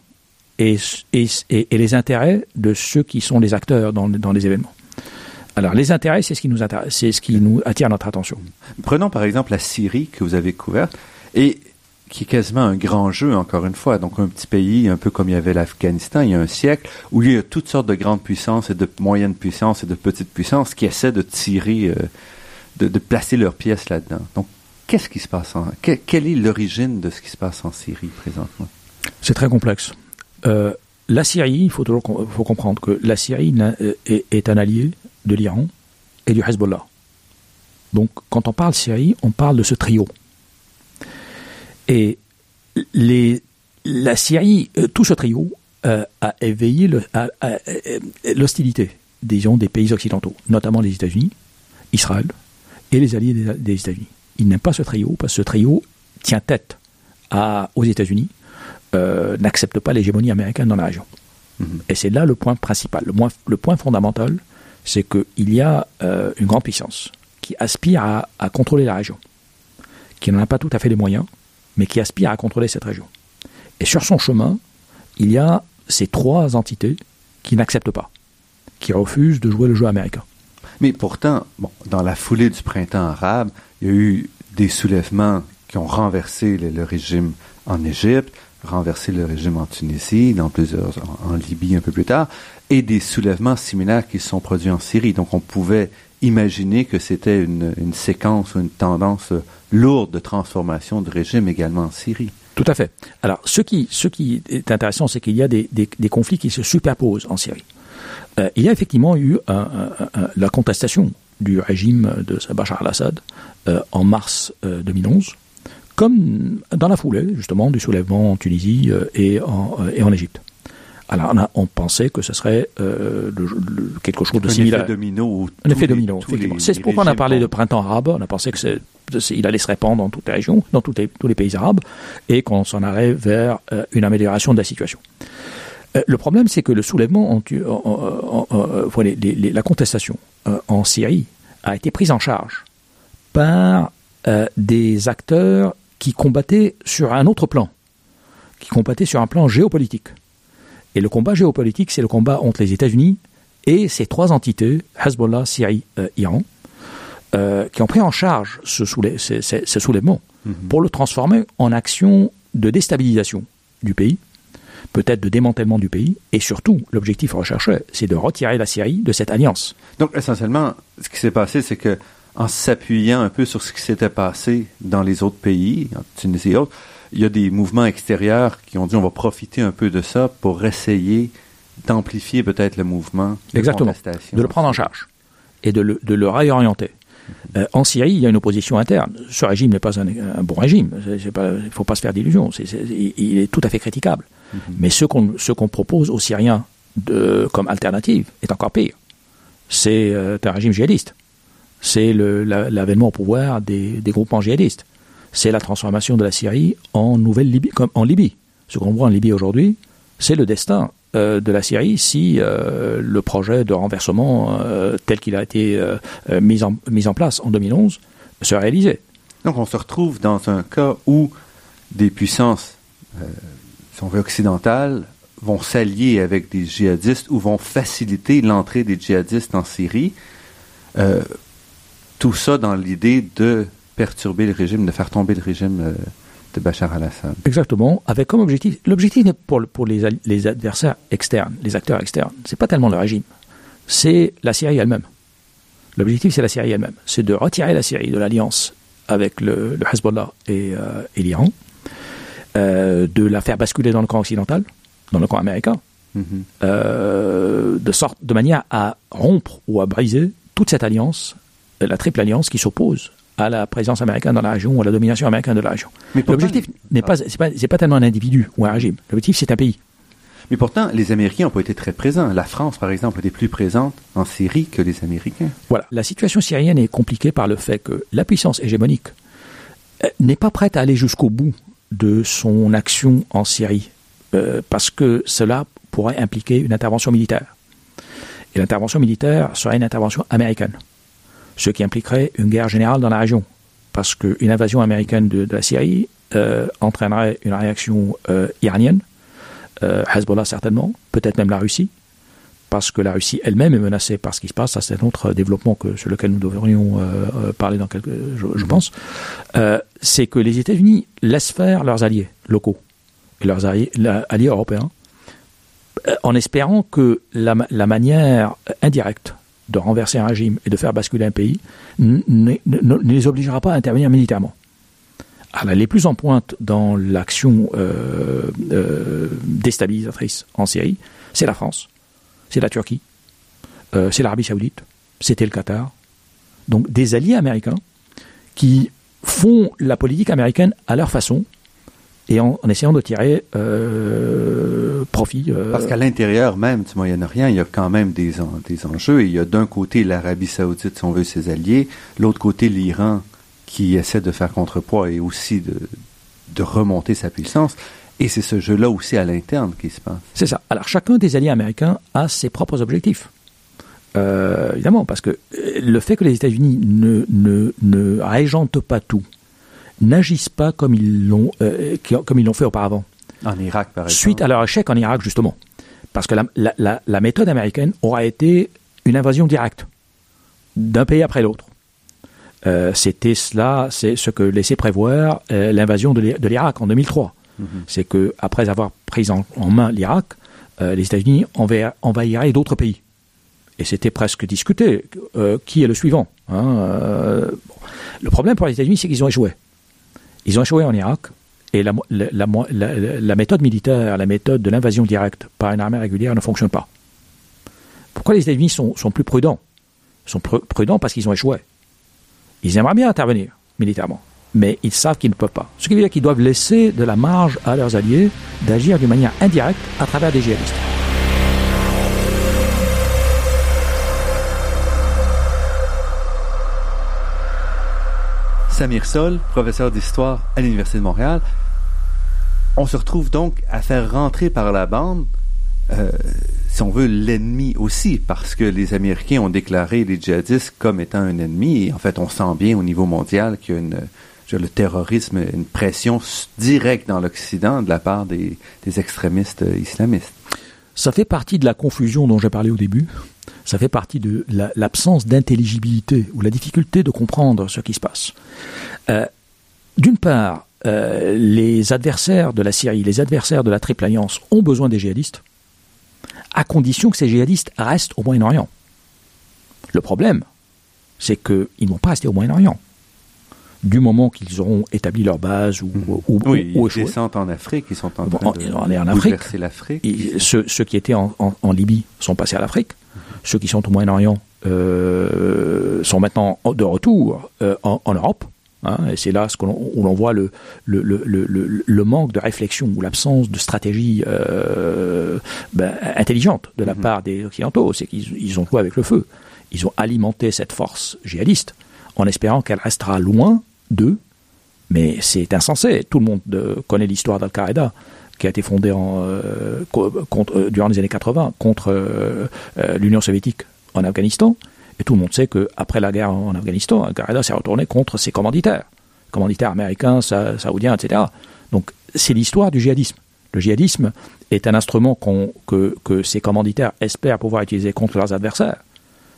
et, les intérêts de ceux qui sont les acteurs dans, dans les événements. Alors, les intérêts, c'est ce qui nous c'est ce qui nous attire notre attention. Prenons par exemple la Syrie que vous avez couverte. Et qui est quasiment un grand jeu, encore une fois. Donc, un petit pays, un peu comme il y avait l'Afghanistan il y a un siècle, où il y a toutes sortes de grandes puissances et de moyennes puissances et de petites puissances qui essaient de tirer, euh, de, placer leurs pièces là-dedans. Donc, qu'est-ce qui se passe en... quelle est l'origine de ce qui se passe en Syrie présentement? C'est très complexe. Euh, la Syrie, il faut toujours faut comprendre que la Syrie euh, est, est un allié de l'Iran et du Hezbollah. Donc, quand on parle Syrie, on parle de ce trio. Et les, la Syrie, euh, tout ce trio, euh, a éveillé euh, l'hostilité, disons, des pays occidentaux, notamment les États-Unis, Israël et les alliés des, États-Unis. Ils n'aiment pas ce trio parce que ce trio tient tête à, aux États-Unis, n'accepte pas l'hégémonie américaine dans la région. Mm-hmm. Et c'est là le point principal. Le, le point fondamental, c'est qu'il y a une grande puissance qui aspire à, à contrôler la région, qui n'en a pas tout à fait les moyens, mais qui aspire à contrôler cette région. Et sur son chemin, il y a ces trois entités qui n'acceptent pas, qui refusent de jouer le jeu américain. Mais pourtant, dans la foulée du printemps arabe, il y a eu des soulèvements qui ont renversé le, régime en Égypte, renversé le régime en Tunisie, dans plusieurs, en, Libye un peu plus tard, et des soulèvements similaires qui se sont produits en Syrie. Donc on pouvait imaginer que c'était une, une séquence ou une tendance lourde de transformation de régime également en Syrie. Tout à fait. Alors, ce qui, est intéressant, c'est qu'il y a des, conflits qui se superposent en Syrie. Euh, il y a effectivement eu la contestation du régime de Bachar al-Assad euh, en mars euh, 2011, comme dans la foulée, justement, du soulèvement en Tunisie euh, et en Égypte. Alors on, a, on, pensait que ce serait euh, le, le, quelque chose de un similaire. Effet domino un effet domino. C'est pourquoi on a parlé de printemps arabe. On a pensé que c'est il allait se répandre dans toutes les régions, dans toutes les, tous les pays arabes, et qu'on s'en allait vers euh, une amélioration de la situation. Euh, le problème, c'est que le soulèvement, en, en, en, les, les, la contestation en Syrie a été prise en charge par des acteurs qui combattaient sur un autre plan, qui combattaient sur un plan géopolitique. Et le combat géopolitique, c'est le combat entre les États-Unis et ces trois entités, Hezbollah, Syrie, euh, Iran, euh, qui ont pris en charge ce, soulè ce, ce, ce soulèvement mm -hmm. pour le transformer en action de déstabilisation du pays, peut-être de démantèlement du pays, et surtout, l'objectif recherché, c'est de retirer la Syrie de cette alliance. Donc, essentiellement, ce qui s'est passé, c'est que en s'appuyant un peu sur ce qui s'était passé dans les autres pays, en Tunisie et autres, il y a des mouvements extérieurs qui ont dit on va profiter un peu de ça pour essayer d'amplifier peut-être le mouvement de Exactement, de le prendre en charge et de le, de le réorienter. Euh, en Syrie, il y a une opposition interne. Ce régime n'est pas un, un, bon régime. il ne faut pas se faire d'illusions. il est tout à fait critiquable. Mm -hmm. Mais ce qu'on qu propose aux Syriens de, comme alternative est encore pire. C'est euh, un régime djihadiste. C'est l'avènement au pouvoir des, des groupements djihadistes c'est la transformation de la Syrie en nouvelle Libye, comme en Libye. Ce qu'on voit en Libye aujourd'hui, c'est le destin euh, de la Syrie si euh, le projet de renversement euh, tel qu'il a été mis, en, en place en 2011 se réalisait. Donc on se retrouve dans un cas où des puissances, si on veut occidentales, vont s'allier avec des djihadistes ou vont faciliter l'entrée des djihadistes en Syrie. Tout ça dans l'idée de perturber le régime, de faire tomber le régime euh, de Bachar al-Assad. Exactement, avec comme objectif, l'objectif pour, pour les, les, adversaires externes, les acteurs externes, c'est pas tellement le régime, c'est la Syrie elle-même. L'objectif, c'est la Syrie elle-même, c'est de retirer la Syrie de l'alliance avec le, le, Hezbollah et, euh, et l'Iran, euh, de la faire basculer dans le camp occidental, dans le camp américain, euh, de sorte, de manière à rompre ou à briser toute cette alliance, la triple alliance qui s'oppose à la présence américaine dans la région ou à la domination américaine de la région. L'objectif n'est pas, c'est pas, pas tellement un individu ou un régime. L'objectif, c'est un pays. Mais pourtant, les Américains pas été très présents. La France, par exemple, était plus présente en Syrie que les Américains. Voilà. La situation syrienne est compliquée par le fait que la puissance hégémonique euh, n'est pas prête à aller jusqu'au bout de son action en Syrie, euh, parce que cela pourrait impliquer une intervention militaire. Et l'intervention militaire serait une intervention américaine, ce qui impliquerait une guerre générale dans la région, parce qu'une invasion américaine de, la Syrie euh, entraînerait une réaction euh, iranienne, Hezbollah certainement, peut-être même la Russie, parce que la Russie elle-même est menacée par ce qui se passe. C'est un autre développement que, sur lequel nous devrions parler dans quelques, je, je pense. c'est que les États-Unis laissent faire leurs alliés locaux et leurs alliés européens euh, en espérant que la, manière indirecte de renverser un régime et de faire basculer un pays ne les obligera pas à intervenir militairement. Alors, les plus en pointe dans l'action euh, euh, déstabilisatrice en Syrie, c'est la France, c'est la Turquie, c'est l'Arabie saoudite, c'était le Qatar. Donc des alliés américains qui font la politique américaine à leur façon, et en, essayant de tirer euh, profit. Euh, Parce qu'à l'intérieur même du Moyen-Orient, il y a quand même des, des enjeux. Il y a d'un côté l'Arabie saoudite, si on veut, ses alliés, l'autre côté l'Iran qui essaie de faire contrepoids et aussi de, de remonter sa puissance. Et c'est ce jeu-là aussi à l'interne qui se passe. C'est ça. Alors chacun des alliés américains a ses propres objectifs. Euh, évidemment, parce que le fait que les États-Unis ne, ne, ne régentent pas tout, n'agissent pas comme ils l'ont euh, comme ils l'ont fait auparavant. En Irak, par exemple. Suite à leur échec en Irak, justement. Parce que la, la, la, méthode américaine aura été une invasion directe d'un pays après l'autre. Euh, C'était cela, c'est ce que laissait prévoir euh, l'invasion de l'Irak en 2003. Mm-hmm. C'est que après avoir pris en, main l'Irak, les États-Unis envahiraient d'autres pays. Et c'était presque discuté euh, qui est le suivant. Hein, bon. Le problème pour les États-Unis, c'est qu'ils ont échoué. Ils ont échoué en Irak, et la, méthode militaire, la méthode de l'invasion directe par une armée régulière ne fonctionne pas. Pourquoi les États-Unis sont, plus prudents? Ils sont prudents parce qu'ils ont échoué. Ils aimeraient bien intervenir militairement, mais ils savent qu'ils ne peuvent pas. Ce qui veut dire qu'ils doivent laisser de la marge à leurs alliés d'agir d'une manière indirecte à travers des djihadistes. Samir Sol, professeur d'histoire à l'Université de Montréal. On se retrouve donc à faire rentrer par la bande, euh, si on veut, l'ennemi aussi, parce que les Américains ont déclaré les djihadistes comme étant un ennemi, et en fait, on sent bien au niveau mondial qu'il y a une, le terrorisme, une pression directe dans l'Occident de la part des, des extrémistes islamistes. Ça fait partie de la confusion dont j'ai parlé au début. Ça fait partie de l'absence d'intelligibilité ou la difficulté de comprendre ce qui se passe. Euh, d'une part, euh, les adversaires de la Syrie, les adversaires de la Triple Alliance ont besoin des djihadistes, à condition que ces djihadistes restent au Moyen-Orient. Le problème, c'est qu'ils n'ont pas resté au Moyen-Orient du moment qu'ils auront établi leur base ou, ou, oui, ou, ils descendent en Afrique, ils sont en train de en, en Afrique. l'Afrique. Ceux, ceux, qui étaient en, en, Libye sont passés à l'Afrique. Ceux qui sont au Moyen-Orient euh, sont maintenant de retour euh, en, Europe. Hein, et c'est là ce où l'on voit le, le, le, le, le manque de réflexion ou l'absence de stratégie euh, ben, intelligente de la mhm. part des Occidentaux. C'est qu'ils ont joué avec le feu. Ils ont alimenté cette force djihadiste en espérant qu'elle restera loin d'eux, mais c'est insensé. Tout le monde euh, connaît l'histoire d'Al-Qaïda qui a été fondée euh, euh, durant les années 80 contre l'Union soviétique en Afghanistan. Et tout le monde sait qu'après la guerre en Afghanistan, Al-Qaïda s'est retourné contre ses commanditaires, commanditaires américains, saoudiens, etc. Donc c'est l'histoire du djihadisme. Le djihadisme est un instrument que, que ces commanditaires espèrent pouvoir utiliser contre leurs adversaires.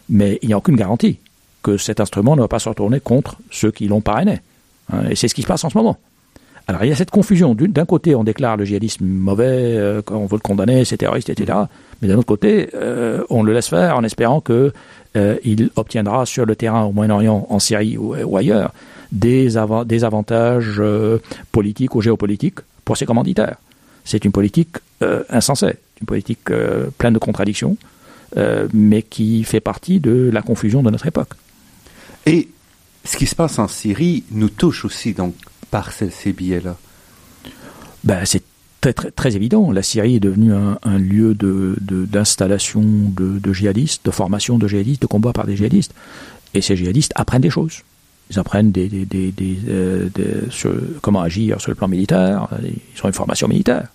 Mais il n'y a aucune garantie que cet instrument ne va pas se retourner contre ceux qui l'ont parrainé. Hein, et c'est ce qui se passe en ce moment. Alors il y a cette confusion. D'un côté, on déclare le djihadisme mauvais, euh, on veut le condamner, c'est terroriste, etc. Mais d'un autre côté, euh, on le laisse faire en espérant qu'il euh, obtiendra sur le terrain au Moyen-Orient, en Syrie ou, ailleurs, des, des avantages politiques ou géopolitiques pour ses commanditaires. C'est une politique insensée. une politique pleine de contradictions, mais qui fait partie de la confusion de notre époque. Et ce qui se passe en Syrie nous touche aussi donc par ces, billets-là. Ben, c'est très, très, évident. La Syrie est devenue un, lieu d'installation de, de, djihadistes, de formation de djihadistes, de combat par des djihadistes. Et ces djihadistes apprennent des choses. Ils apprennent des, des, euh, comment agir sur le plan militaire. Ils ont une formation militaire.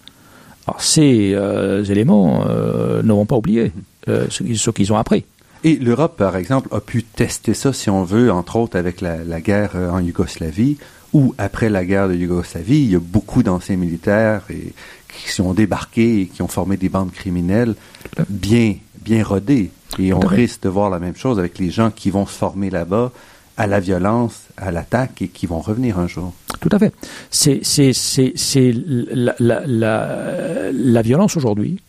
Alors ces euh, éléments euh, ne vont pas oublier ce qu'ils ont appris. Et l'Europe, par exemple, a pu tester ça, si on veut, entre autres avec la, guerre euh, en Yougoslavie, où après la guerre de Yougoslavie, il y a beaucoup d'anciens militaires et, qui sont débarqués et qui ont formé des bandes criminelles bien, bien rodées. Et on risque de voir la même chose avec les gens qui vont se former là-bas à la violence, à l'attaque et qui vont revenir un jour. Tout à fait. C'est, c'est, c'est, c'est la, la, la, la, violence aujourd'hui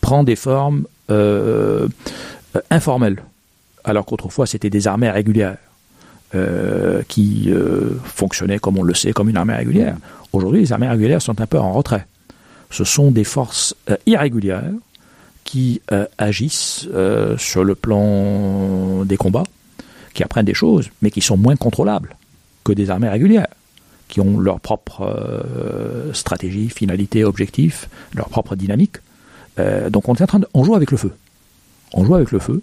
prend des formes euh, euh, alors qu'autrefois c'était des armées régulières. Euh, qui euh, fonctionnaient, comme on le sait, comme une armée régulière. Aujourd'hui, les armées régulières sont un peu en retrait. Ce sont des forces irrégulières qui agissent sur le plan des combats, qui apprennent des choses, mais qui sont moins contrôlables que des armées régulières, qui ont leur propre stratégie, finalité, objectif, leur propre dynamique. donc on est en train de, on joue avec le feu on joue avec le feu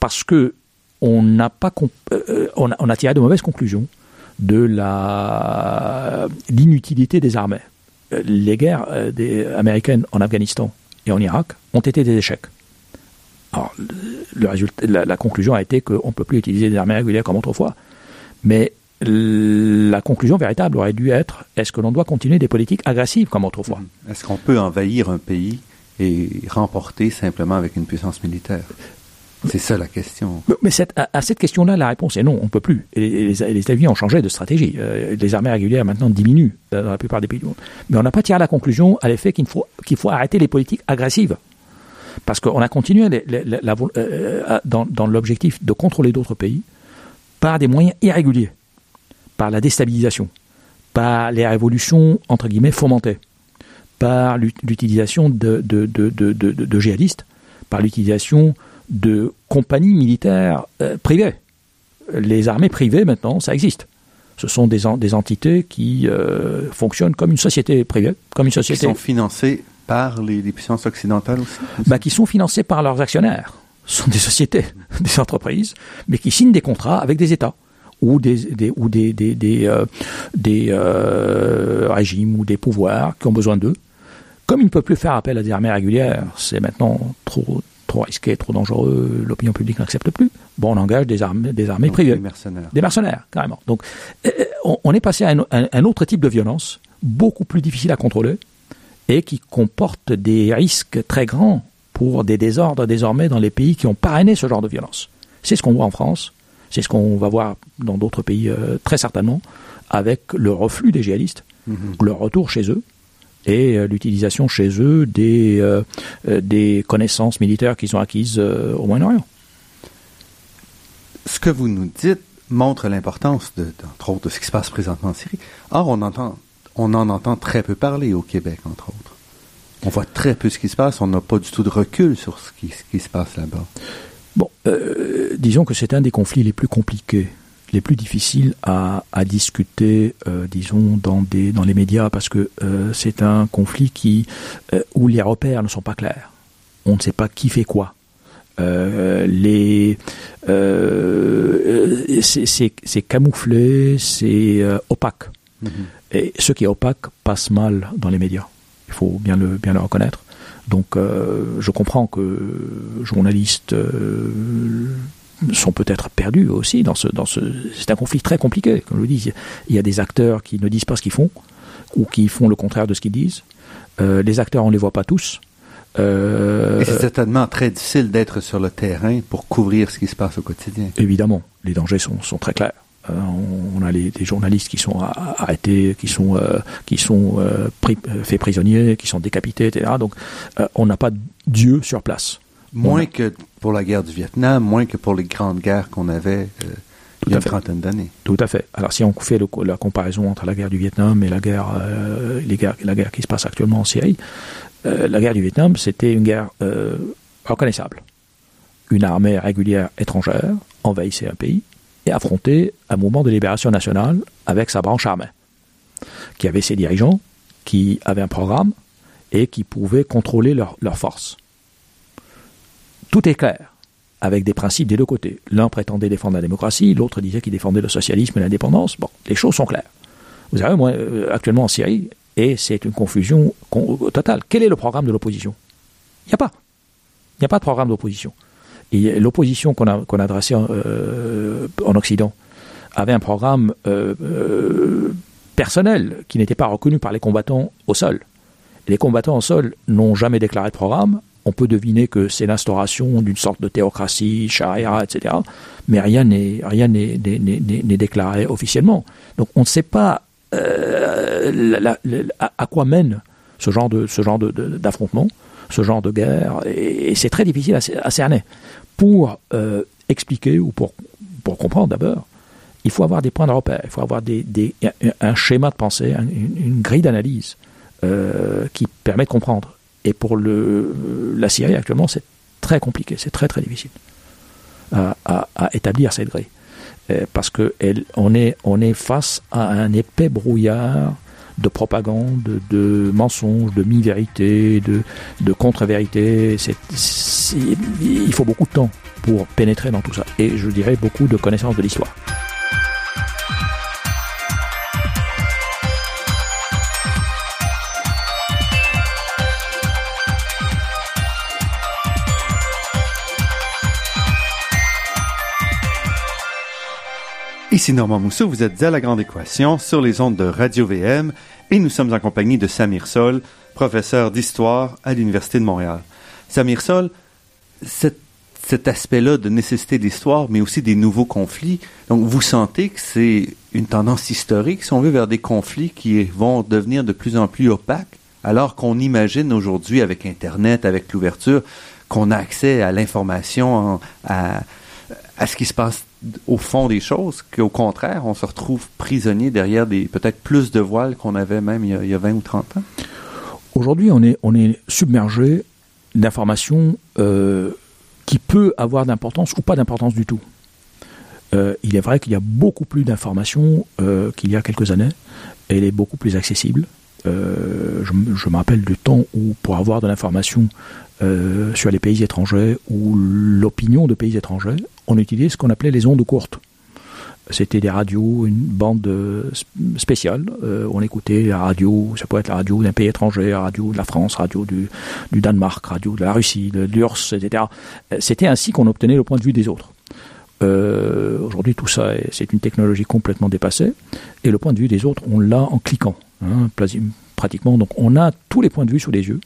parce que on n'a pas euh, euh, on, a, tiré de mauvaises conclusions de la l'inutilité des armées. Euh, les guerres américaines en Afghanistan et en Irak ont été des échecs. Alors, le résultat, la, conclusion a été qu'on ne peut plus utiliser des armées régulières comme autrefois. Mais la conclusion véritable aurait dû être est-ce que l'on doit continuer des politiques agressives comme autrefois? Est-ce qu'on peut envahir un pays et remporter simplement avec une puissance militaire c'est ça la question. Mais à, cette question-là, la réponse est non, on ne peut plus. Et les, États-Unis ont changé de stratégie. Euh, les armées régulières maintenant diminuent dans la plupart des pays du monde. Mais on n'a pas tiré la conclusion à l'effet qu'il faut, qu'il faut arrêter les politiques agressives. Parce qu'on a continué euh, dans, dans l'objectif de contrôler d'autres pays par des moyens irréguliers, par la déstabilisation, par les révolutions, entre guillemets, fomentées par l'utilisation de, de, de, de, djihadistes, par l'utilisation de compagnies militaires euh, privées. Les armées privées, maintenant, ça existe. Ce sont des, des entités qui euh, fonctionnent comme une société privée, comme une société. Qui sont financées par les, puissances occidentales aussi bah, Qui sont financées par leurs actionnaires. Ce sont des sociétés, des entreprises, mais qui signent des contrats avec des États ou des, des ou des des, des, euh, des régimes ou des pouvoirs qui ont besoin d'eux comme il ne peut plus faire appel à des armées régulières, c'est maintenant trop, trop risqué, trop dangereux, l'opinion publique n'accepte plus. Bon, on engage des armées, des armées privées. Des mercenaires. Des mercenaires, carrément. Donc, euh, euh, on, est passé à un, autre type de violence, beaucoup plus difficile à contrôler, et qui comporte des risques très grands pour des désordres désormais dans les pays qui ont parrainé ce genre de violence. C'est ce qu'on voit en France, c'est ce qu'on va voir dans d'autres pays euh, très certainement, avec le reflux des djihadistes, mm-hmm. leur retour chez eux, et euh, l'utilisation chez eux des, euh, euh, des connaissances militaires qu'ils ont acquises au Moyen-Orient. Ce que vous nous dites montre l'importance, entre autres, de ce qui se passe présentement en Syrie. Or, on, entend, on en entend très peu parler au Québec, entre autres. On voit très peu ce qui se passe, on n'a pas du tout de recul sur ce qui, ce qui se passe là-bas. Bon, disons que c'est un des conflits les plus compliqués les plus difficiles à, à discuter, euh, disons, dans, des, dans les médias, parce que euh, c'est un conflit qui, euh, où les repères ne sont pas clairs. On ne sait pas qui fait quoi. les c'est camouflé, c'est opaque. Mm-hmm. Et ce qui est opaque passe mal dans les médias. Il faut bien le, bien le reconnaître. Donc, je comprends que journalistes sont peut-être perdus aussi dans ce, dans ce, c'est un conflit très compliqué. Comme je le dis, il y a des acteurs qui ne disent pas ce qu'ils font ou qui font le contraire de ce qu'ils disent. Euh, les acteurs, on les voit pas tous. Euh, Et c'est certainement très difficile d'être sur le terrain pour couvrir ce qui se passe au quotidien. Évidemment, les dangers sont, sont très clairs. Euh, on, a les, des journalistes qui sont arrêtés, qui sont euh, qui sont euh, pris, faits prisonniers, qui sont décapités, etc. Donc, on n'a pas Dieu sur place. Moins que pour la guerre du Vietnam, moins que pour les grandes guerres qu'on avait euh, il y a une trentaine d'années. Tout à fait. Alors si on fait la comparaison entre la guerre du Vietnam et la guerre, euh, les guerres, la guerre qui se passe actuellement en Syrie, la guerre du Vietnam, c'était une guerre reconnaissable. Une armée régulière étrangère envahissait un pays et affrontait un mouvement de libération nationale avec sa branche armée, qui avait ses dirigeants, qui avaient un programme et qui pouvaient contrôler leurs leur forces. Tout est clair, avec des principes des deux côtés. L'un prétendait défendre la démocratie, l'autre disait qu'il défendait le socialisme et l'indépendance. Bon, les choses sont claires. Vous savez, moi, euh, actuellement en Syrie, et c'est une confusion totale. Quel est le programme de l'opposition? Il n'y a pas. Il n'y a pas de programme d'opposition. L'opposition qu'on a, dressée en, euh, en, Occident avait un programme euh, personnel qui n'était pas reconnu par les combattants au sol. les combattants au sol n'ont jamais déclaré de programme. On peut deviner que c'est l'instauration d'une sorte de théocratie, charia, etc. Mais rien n'est rien n'est, déclaré officiellement. Donc on ne sait pas la, à, quoi mène ce genre de ce genre de, d'affrontement ce genre de guerre, et, c'est très difficile à, cerner. Pour euh, expliquer ou pour, pour comprendre d'abord, il faut avoir des points de repère, il faut avoir des, des, un schéma de pensée, une, grille d'analyse euh, qui permet de comprendre. Et pour le, la Syrie actuellement, c'est très compliqué, c'est très très difficile à, à, établir cette grille. Euh, parce qu'on est, on est face à un épais brouillard de propagande, de mensonges, de mi-vérité, de, de contre-vérité. Il faut beaucoup de temps pour pénétrer dans tout ça. Et je dirais beaucoup de connaissances de l'histoire. Ici Normand Mousseau, vous êtes à La Grande Équation sur les ondes de Radio VM et nous sommes en compagnie de Samir Sol, professeur d'histoire à l'Université de Montréal. Samir Sol, cet, cet aspect-là de nécessité d'histoire, mais aussi des nouveaux conflits, donc vous sentez que c'est une tendance historique, si on veut, vers des conflits qui vont devenir de plus en plus opaques, alors qu'on imagine aujourd'hui avec Internet, avec l'ouverture, qu'on a accès à l'information, à, à ce qui se passe au fond des choses, qu'au contraire, on se retrouve prisonnier derrière des peut-être plus de voiles qu'on avait même il y, a, 20 ou 30 ans? Aujourd'hui, on est, on est submergé d'informations euh, qui peut avoir d'importance ou pas d'importance du tout. Euh, il est vrai qu'il y a beaucoup plus d'informations euh, qu'il y a quelques années. Elle est beaucoup plus accessible. Je, je me rappelle du temps où, pour avoir de l'information sur les pays étrangers ou l'opinion de pays étrangers, on utilisait ce qu'on appelait les ondes courtes. C'était des radios, une bande euh, spéciale. Euh, on écoutait la radio, ça peut être la radio d'un pays étranger, la radio de la France, radio du, Danemark, radio de la Russie, de l'URSS, etc. Euh, c'était ainsi qu'on obtenait le point de vue des autres. Aujourd'hui, tout ça, c'est une technologie complètement dépassée. Et le point de vue des autres, on l'a en cliquant, hein, pratiquement. Donc, on a tous les points de vue sous les yeux.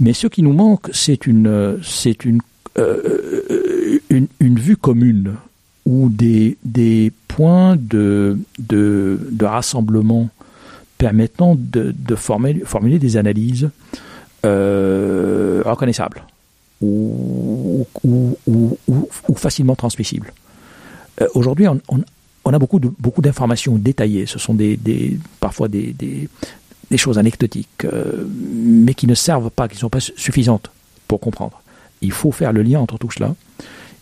Mais ce qui nous manque, c'est une, c'est une une, vue commune ou des, des points de, de, rassemblement permettant de, de formuler des analyses euh, reconnaissables ou, ou, facilement transmissibles. Euh, aujourd'hui, on, a beaucoup, beaucoup d'informations détaillées. Ce sont des, parfois des, choses anecdotiques, euh, mais qui ne servent pas, qui ne sont pas suffisantes pour comprendre. Il faut faire le lien entre tout cela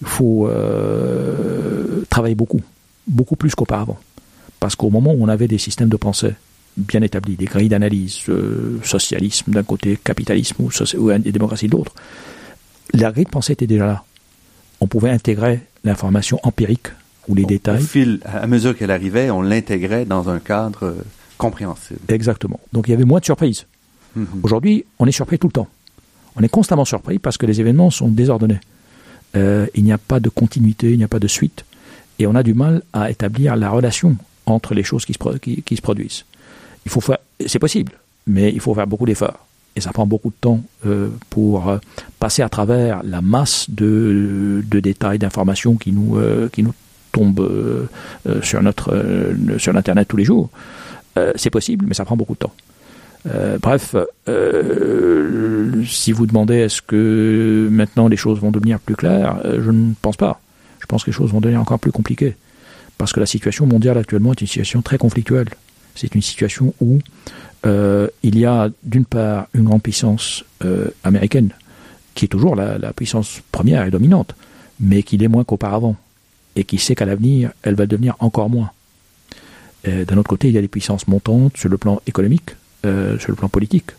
il faut euh, travailler beaucoup, beaucoup plus qu'auparavant. Parce qu'au moment où on avait des systèmes de pensée bien établis, des grilles d'analyse, euh, socialisme d'un côté, capitalisme ou, ou démocratie de l'autre, la grille de pensée était déjà là. On pouvait intégrer l'information empirique ou les détails. Au fil, à mesure qu'elle arrivait, on l'intégrait dans un cadre euh, compréhensible. Exactement. Donc il y avait moins de surprises. Mm-hmm. Aujourd'hui, on est surpris tout le temps. On est constamment surpris parce que les événements sont désordonnés. Euh, il n'y a pas de continuité, il n'y a pas de suite, et on a du mal à établir la relation entre les choses qui se, qui, se produisent. Il faut faire, c'est possible, mais il faut faire beaucoup d'efforts. Et ça prend beaucoup de temps euh, pour passer à travers la masse de, de détails, d'informations qui nous, qui nous tombent sur, notre, sur l'Internet tous les jours. c'est possible, mais ça prend beaucoup de temps. Euh, bref, euh, si vous demandez est-ce que maintenant les choses vont devenir plus claires, euh, je ne pense pas. Je pense que les choses vont devenir encore plus compliquées. Parce que la situation mondiale actuellement est une situation très conflictuelle. C'est une situation où euh, il y a d'une part une grande puissance euh, américaine qui est toujours la, puissance première et dominante, mais qui l'est moins qu'auparavant, et qui sait qu'à l'avenir, elle va devenir encore moins. D'un autre côté, il y a des puissances montantes sur le plan économique, euh, sur le plan politique,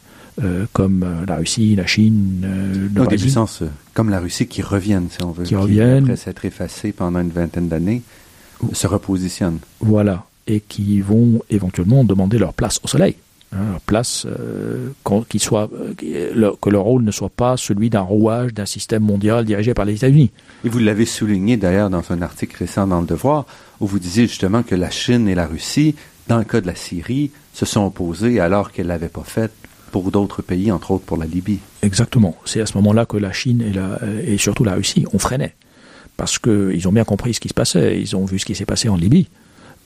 euh, comme euh, la Russie, la Chine, euh, le Des puissances comme la Russie qui reviennent, si on veut, qui, reviennent, après s'être effacées pendant une vingtaine d'années, se repositionnent. Voilà, et qui vont éventuellement demander leur place au soleil. Hein, leur place, euh, qu soit, euh, que leur rôle ne soit pas celui d'un rouage d'un système mondial dirigé par les États-Unis. Et vous l'avez souligné d'ailleurs dans un article récent dans Le Devoir, où vous disiez justement que la Chine et la Russie, dans le cas de la Syrie, se sont opposées alors qu'elles ne l'avaient pas fait pour d'autres pays, entre autres pour la Libye. Exactement. C'est à ce moment-là que la Chine et, la, et surtout la Russie ont freiné. Parce qu'ils ont bien compris ce qui se passait. Ils ont vu ce qui s'est passé en Libye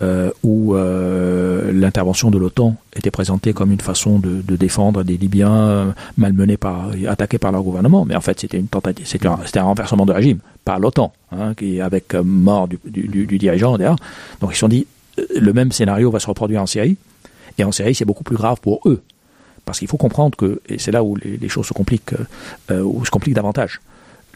euh, où euh, l'intervention de l'OTAN était présentée comme une façon de, défendre des Libyens euh, malmenés par, attaqués par leur gouvernement, mais en fait c'était une tentative, c'était un, renversement de régime par l'OTAN, hein, qui avec mort du, dirigeant d'ailleurs. Donc ils se sont dit le même scénario va se reproduire en Syrie, et en Syrie c'est beaucoup plus grave pour eux, parce qu'il faut comprendre que, et c'est là où les, choses se compliquent, euh, où se compliquent davantage,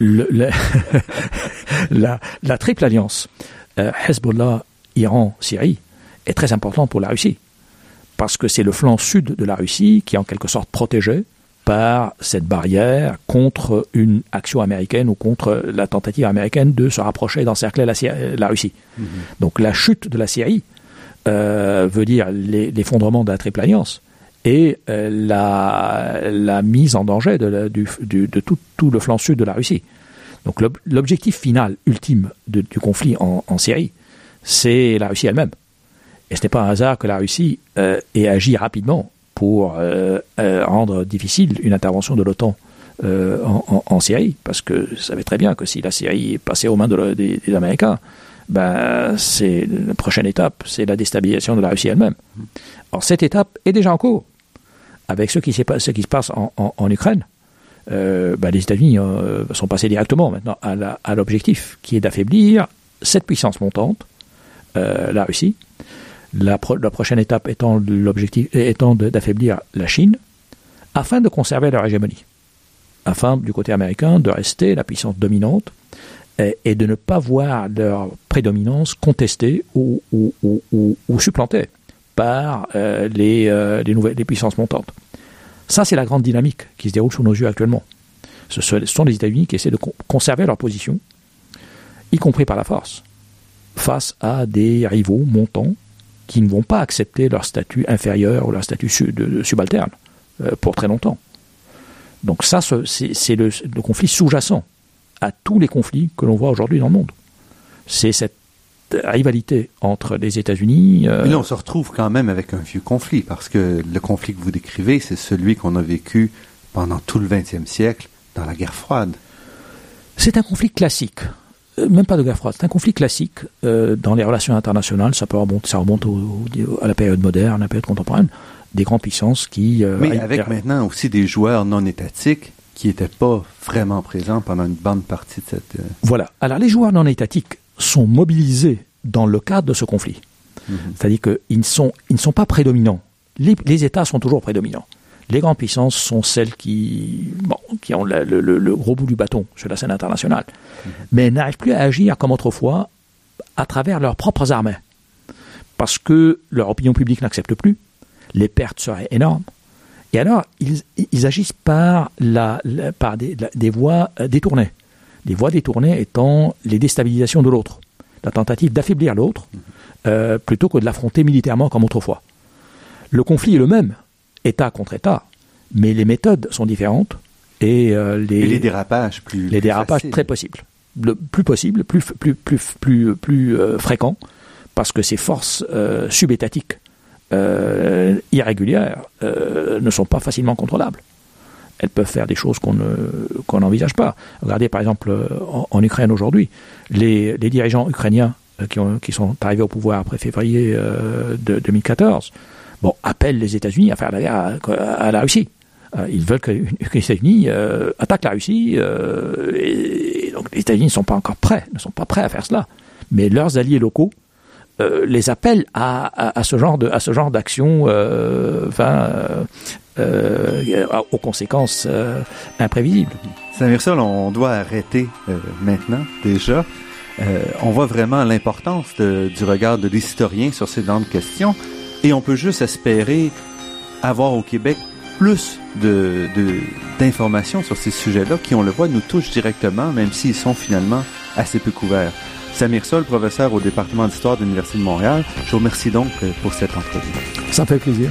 la, triple alliance Hezbollah Iran, Syrie, est très important pour la Russie. Parce que c'est le flanc sud de la Russie qui est en quelque sorte protégé par cette barrière contre une action américaine ou contre la tentative américaine de se rapprocher d'encercler la, la, Russie. -hmm. Donc la chute de la Syrie euh, veut dire l'effondrement de la Triple Alliance et euh, la, la, mise en danger de, la, du, du, de tout, tout, le flanc sud de la Russie. Donc l'objectif final, ultime de, du conflit en, en Syrie, c'est la Russie elle-même. Et ce n'est pas un hasard que la Russie euh, ait agi rapidement pour euh, euh, rendre difficile une intervention de l'OTAN en, Syrie, parce que savez très bien que si la Syrie est passée aux mains des, Américains, ben, c'est la prochaine étape, c'est la déstabilisation de la Russie elle-même. Or, cette étape est déjà en cours, avec ce qui, ce qui se passe en, Ukraine. Ben, les États-Unis sont passés directement maintenant à l'objectif, qui est d'affaiblir cette puissance montante la Russie. La, pro la, prochaine étape étant l'objectif étant d'affaiblir la Chine afin de conserver leur hégémonie, afin du côté américain de rester la puissance dominante et, de ne pas voir leur prédominance contestée ou, ou, ou, ou supplantée par euh, les, euh, les, nouvelles les puissances montantes. Ça, c'est la grande dynamique qui se déroule sous nos yeux actuellement. Ce sont les États-Unis qui essaient de conserver leur position, y compris par la force face à des rivaux montants qui ne vont pas accepter leur statut inférieur ou leur statut de subalterne euh, pour très longtemps. Donc ça, c'est le, le, conflit sous-jacent à tous les conflits que l'on voit aujourd'hui dans le monde. C'est cette rivalité entre les États-Unis. Euh... Mais là, on se retrouve quand même avec un vieux conflit, parce que le conflit que vous décrivez, c'est celui qu'on a vécu pendant tout le XXe siècle dans la guerre froide. C'est un conflit classique même pas de guerre froide, c'est un conflit classique euh, dans les relations internationales, ça peut remonter, ça remonte au, au, à la période moderne, à la période contemporaine, des grandes puissances qui... Euh, Mais avec maintenant aussi des joueurs non étatiques qui n'étaient pas vraiment présents pendant une bonne partie de cette... Euh... Voilà. Alors les joueurs non étatiques sont mobilisés dans le cadre de ce conflit. Mm -hmm. C'est-à-dire qu'ils ne sont, ils ne sont pas prédominants. Les, les États sont toujours prédominants les grandes puissances sont celles qui, bon, qui ont le, le, le, gros bout du bâton sur la scène internationale, mmh. mais n'arrivent plus à agir comme autrefois à travers leurs propres armées, parce que leur opinion publique n'accepte plus, les pertes seraient énormes, et alors ils, ils agissent par, la, la par des, la, des voies détournées. Les voies détournées étant les déstabilisations de l'autre, la tentative d'affaiblir l'autre, mmh. euh, plutôt que de l'affronter militairement comme autrefois. Le conflit est le même, État contre État, mais les méthodes sont différentes et, euh, les, et les, dérapages plus les plus dérapages très possibles, le plus possible, plus plus plus plus plus euh, fréquents, parce que ces forces euh, subétatiques euh, irrégulières euh, ne sont pas facilement contrôlables. Elles peuvent faire des choses qu'on qu'on n'envisage pas. Regardez par exemple en, en Ukraine aujourd'hui, les, les, dirigeants ukrainiens qui, ont, qui, sont arrivés au pouvoir après février de 2014 bon, appellent les États-Unis à faire la guerre à, la Russie. Euh, ils veulent que, les États-Unis euh, attaquent la Russie, euh, et, donc les États-Unis ne sont pas encore prêts, ne sont pas prêts à faire cela. Mais leurs alliés locaux euh, les appels à, à, ce genre de à ce genre d'action, enfin, aux conséquences imprévisibles. Saint-Mirsol, on doit arrêter maintenant déjà. on voit vraiment l'importance du regard de l'historien sur ces grandes questions et on peut juste espérer avoir au Québec plus de, d'informations sur ces sujets-là qui, on le voit, nous touchent directement, même s'ils sont finalement assez peu couverts. Samir Sol, professeur au département d'histoire de l'Université de Montréal, je vous remercie donc pour cette entrevue. Ça fait plaisir.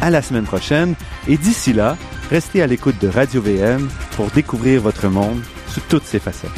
à la semaine prochaine et d'ici là, restez à l'écoute de Radio VM pour découvrir votre monde sous toutes ses facettes.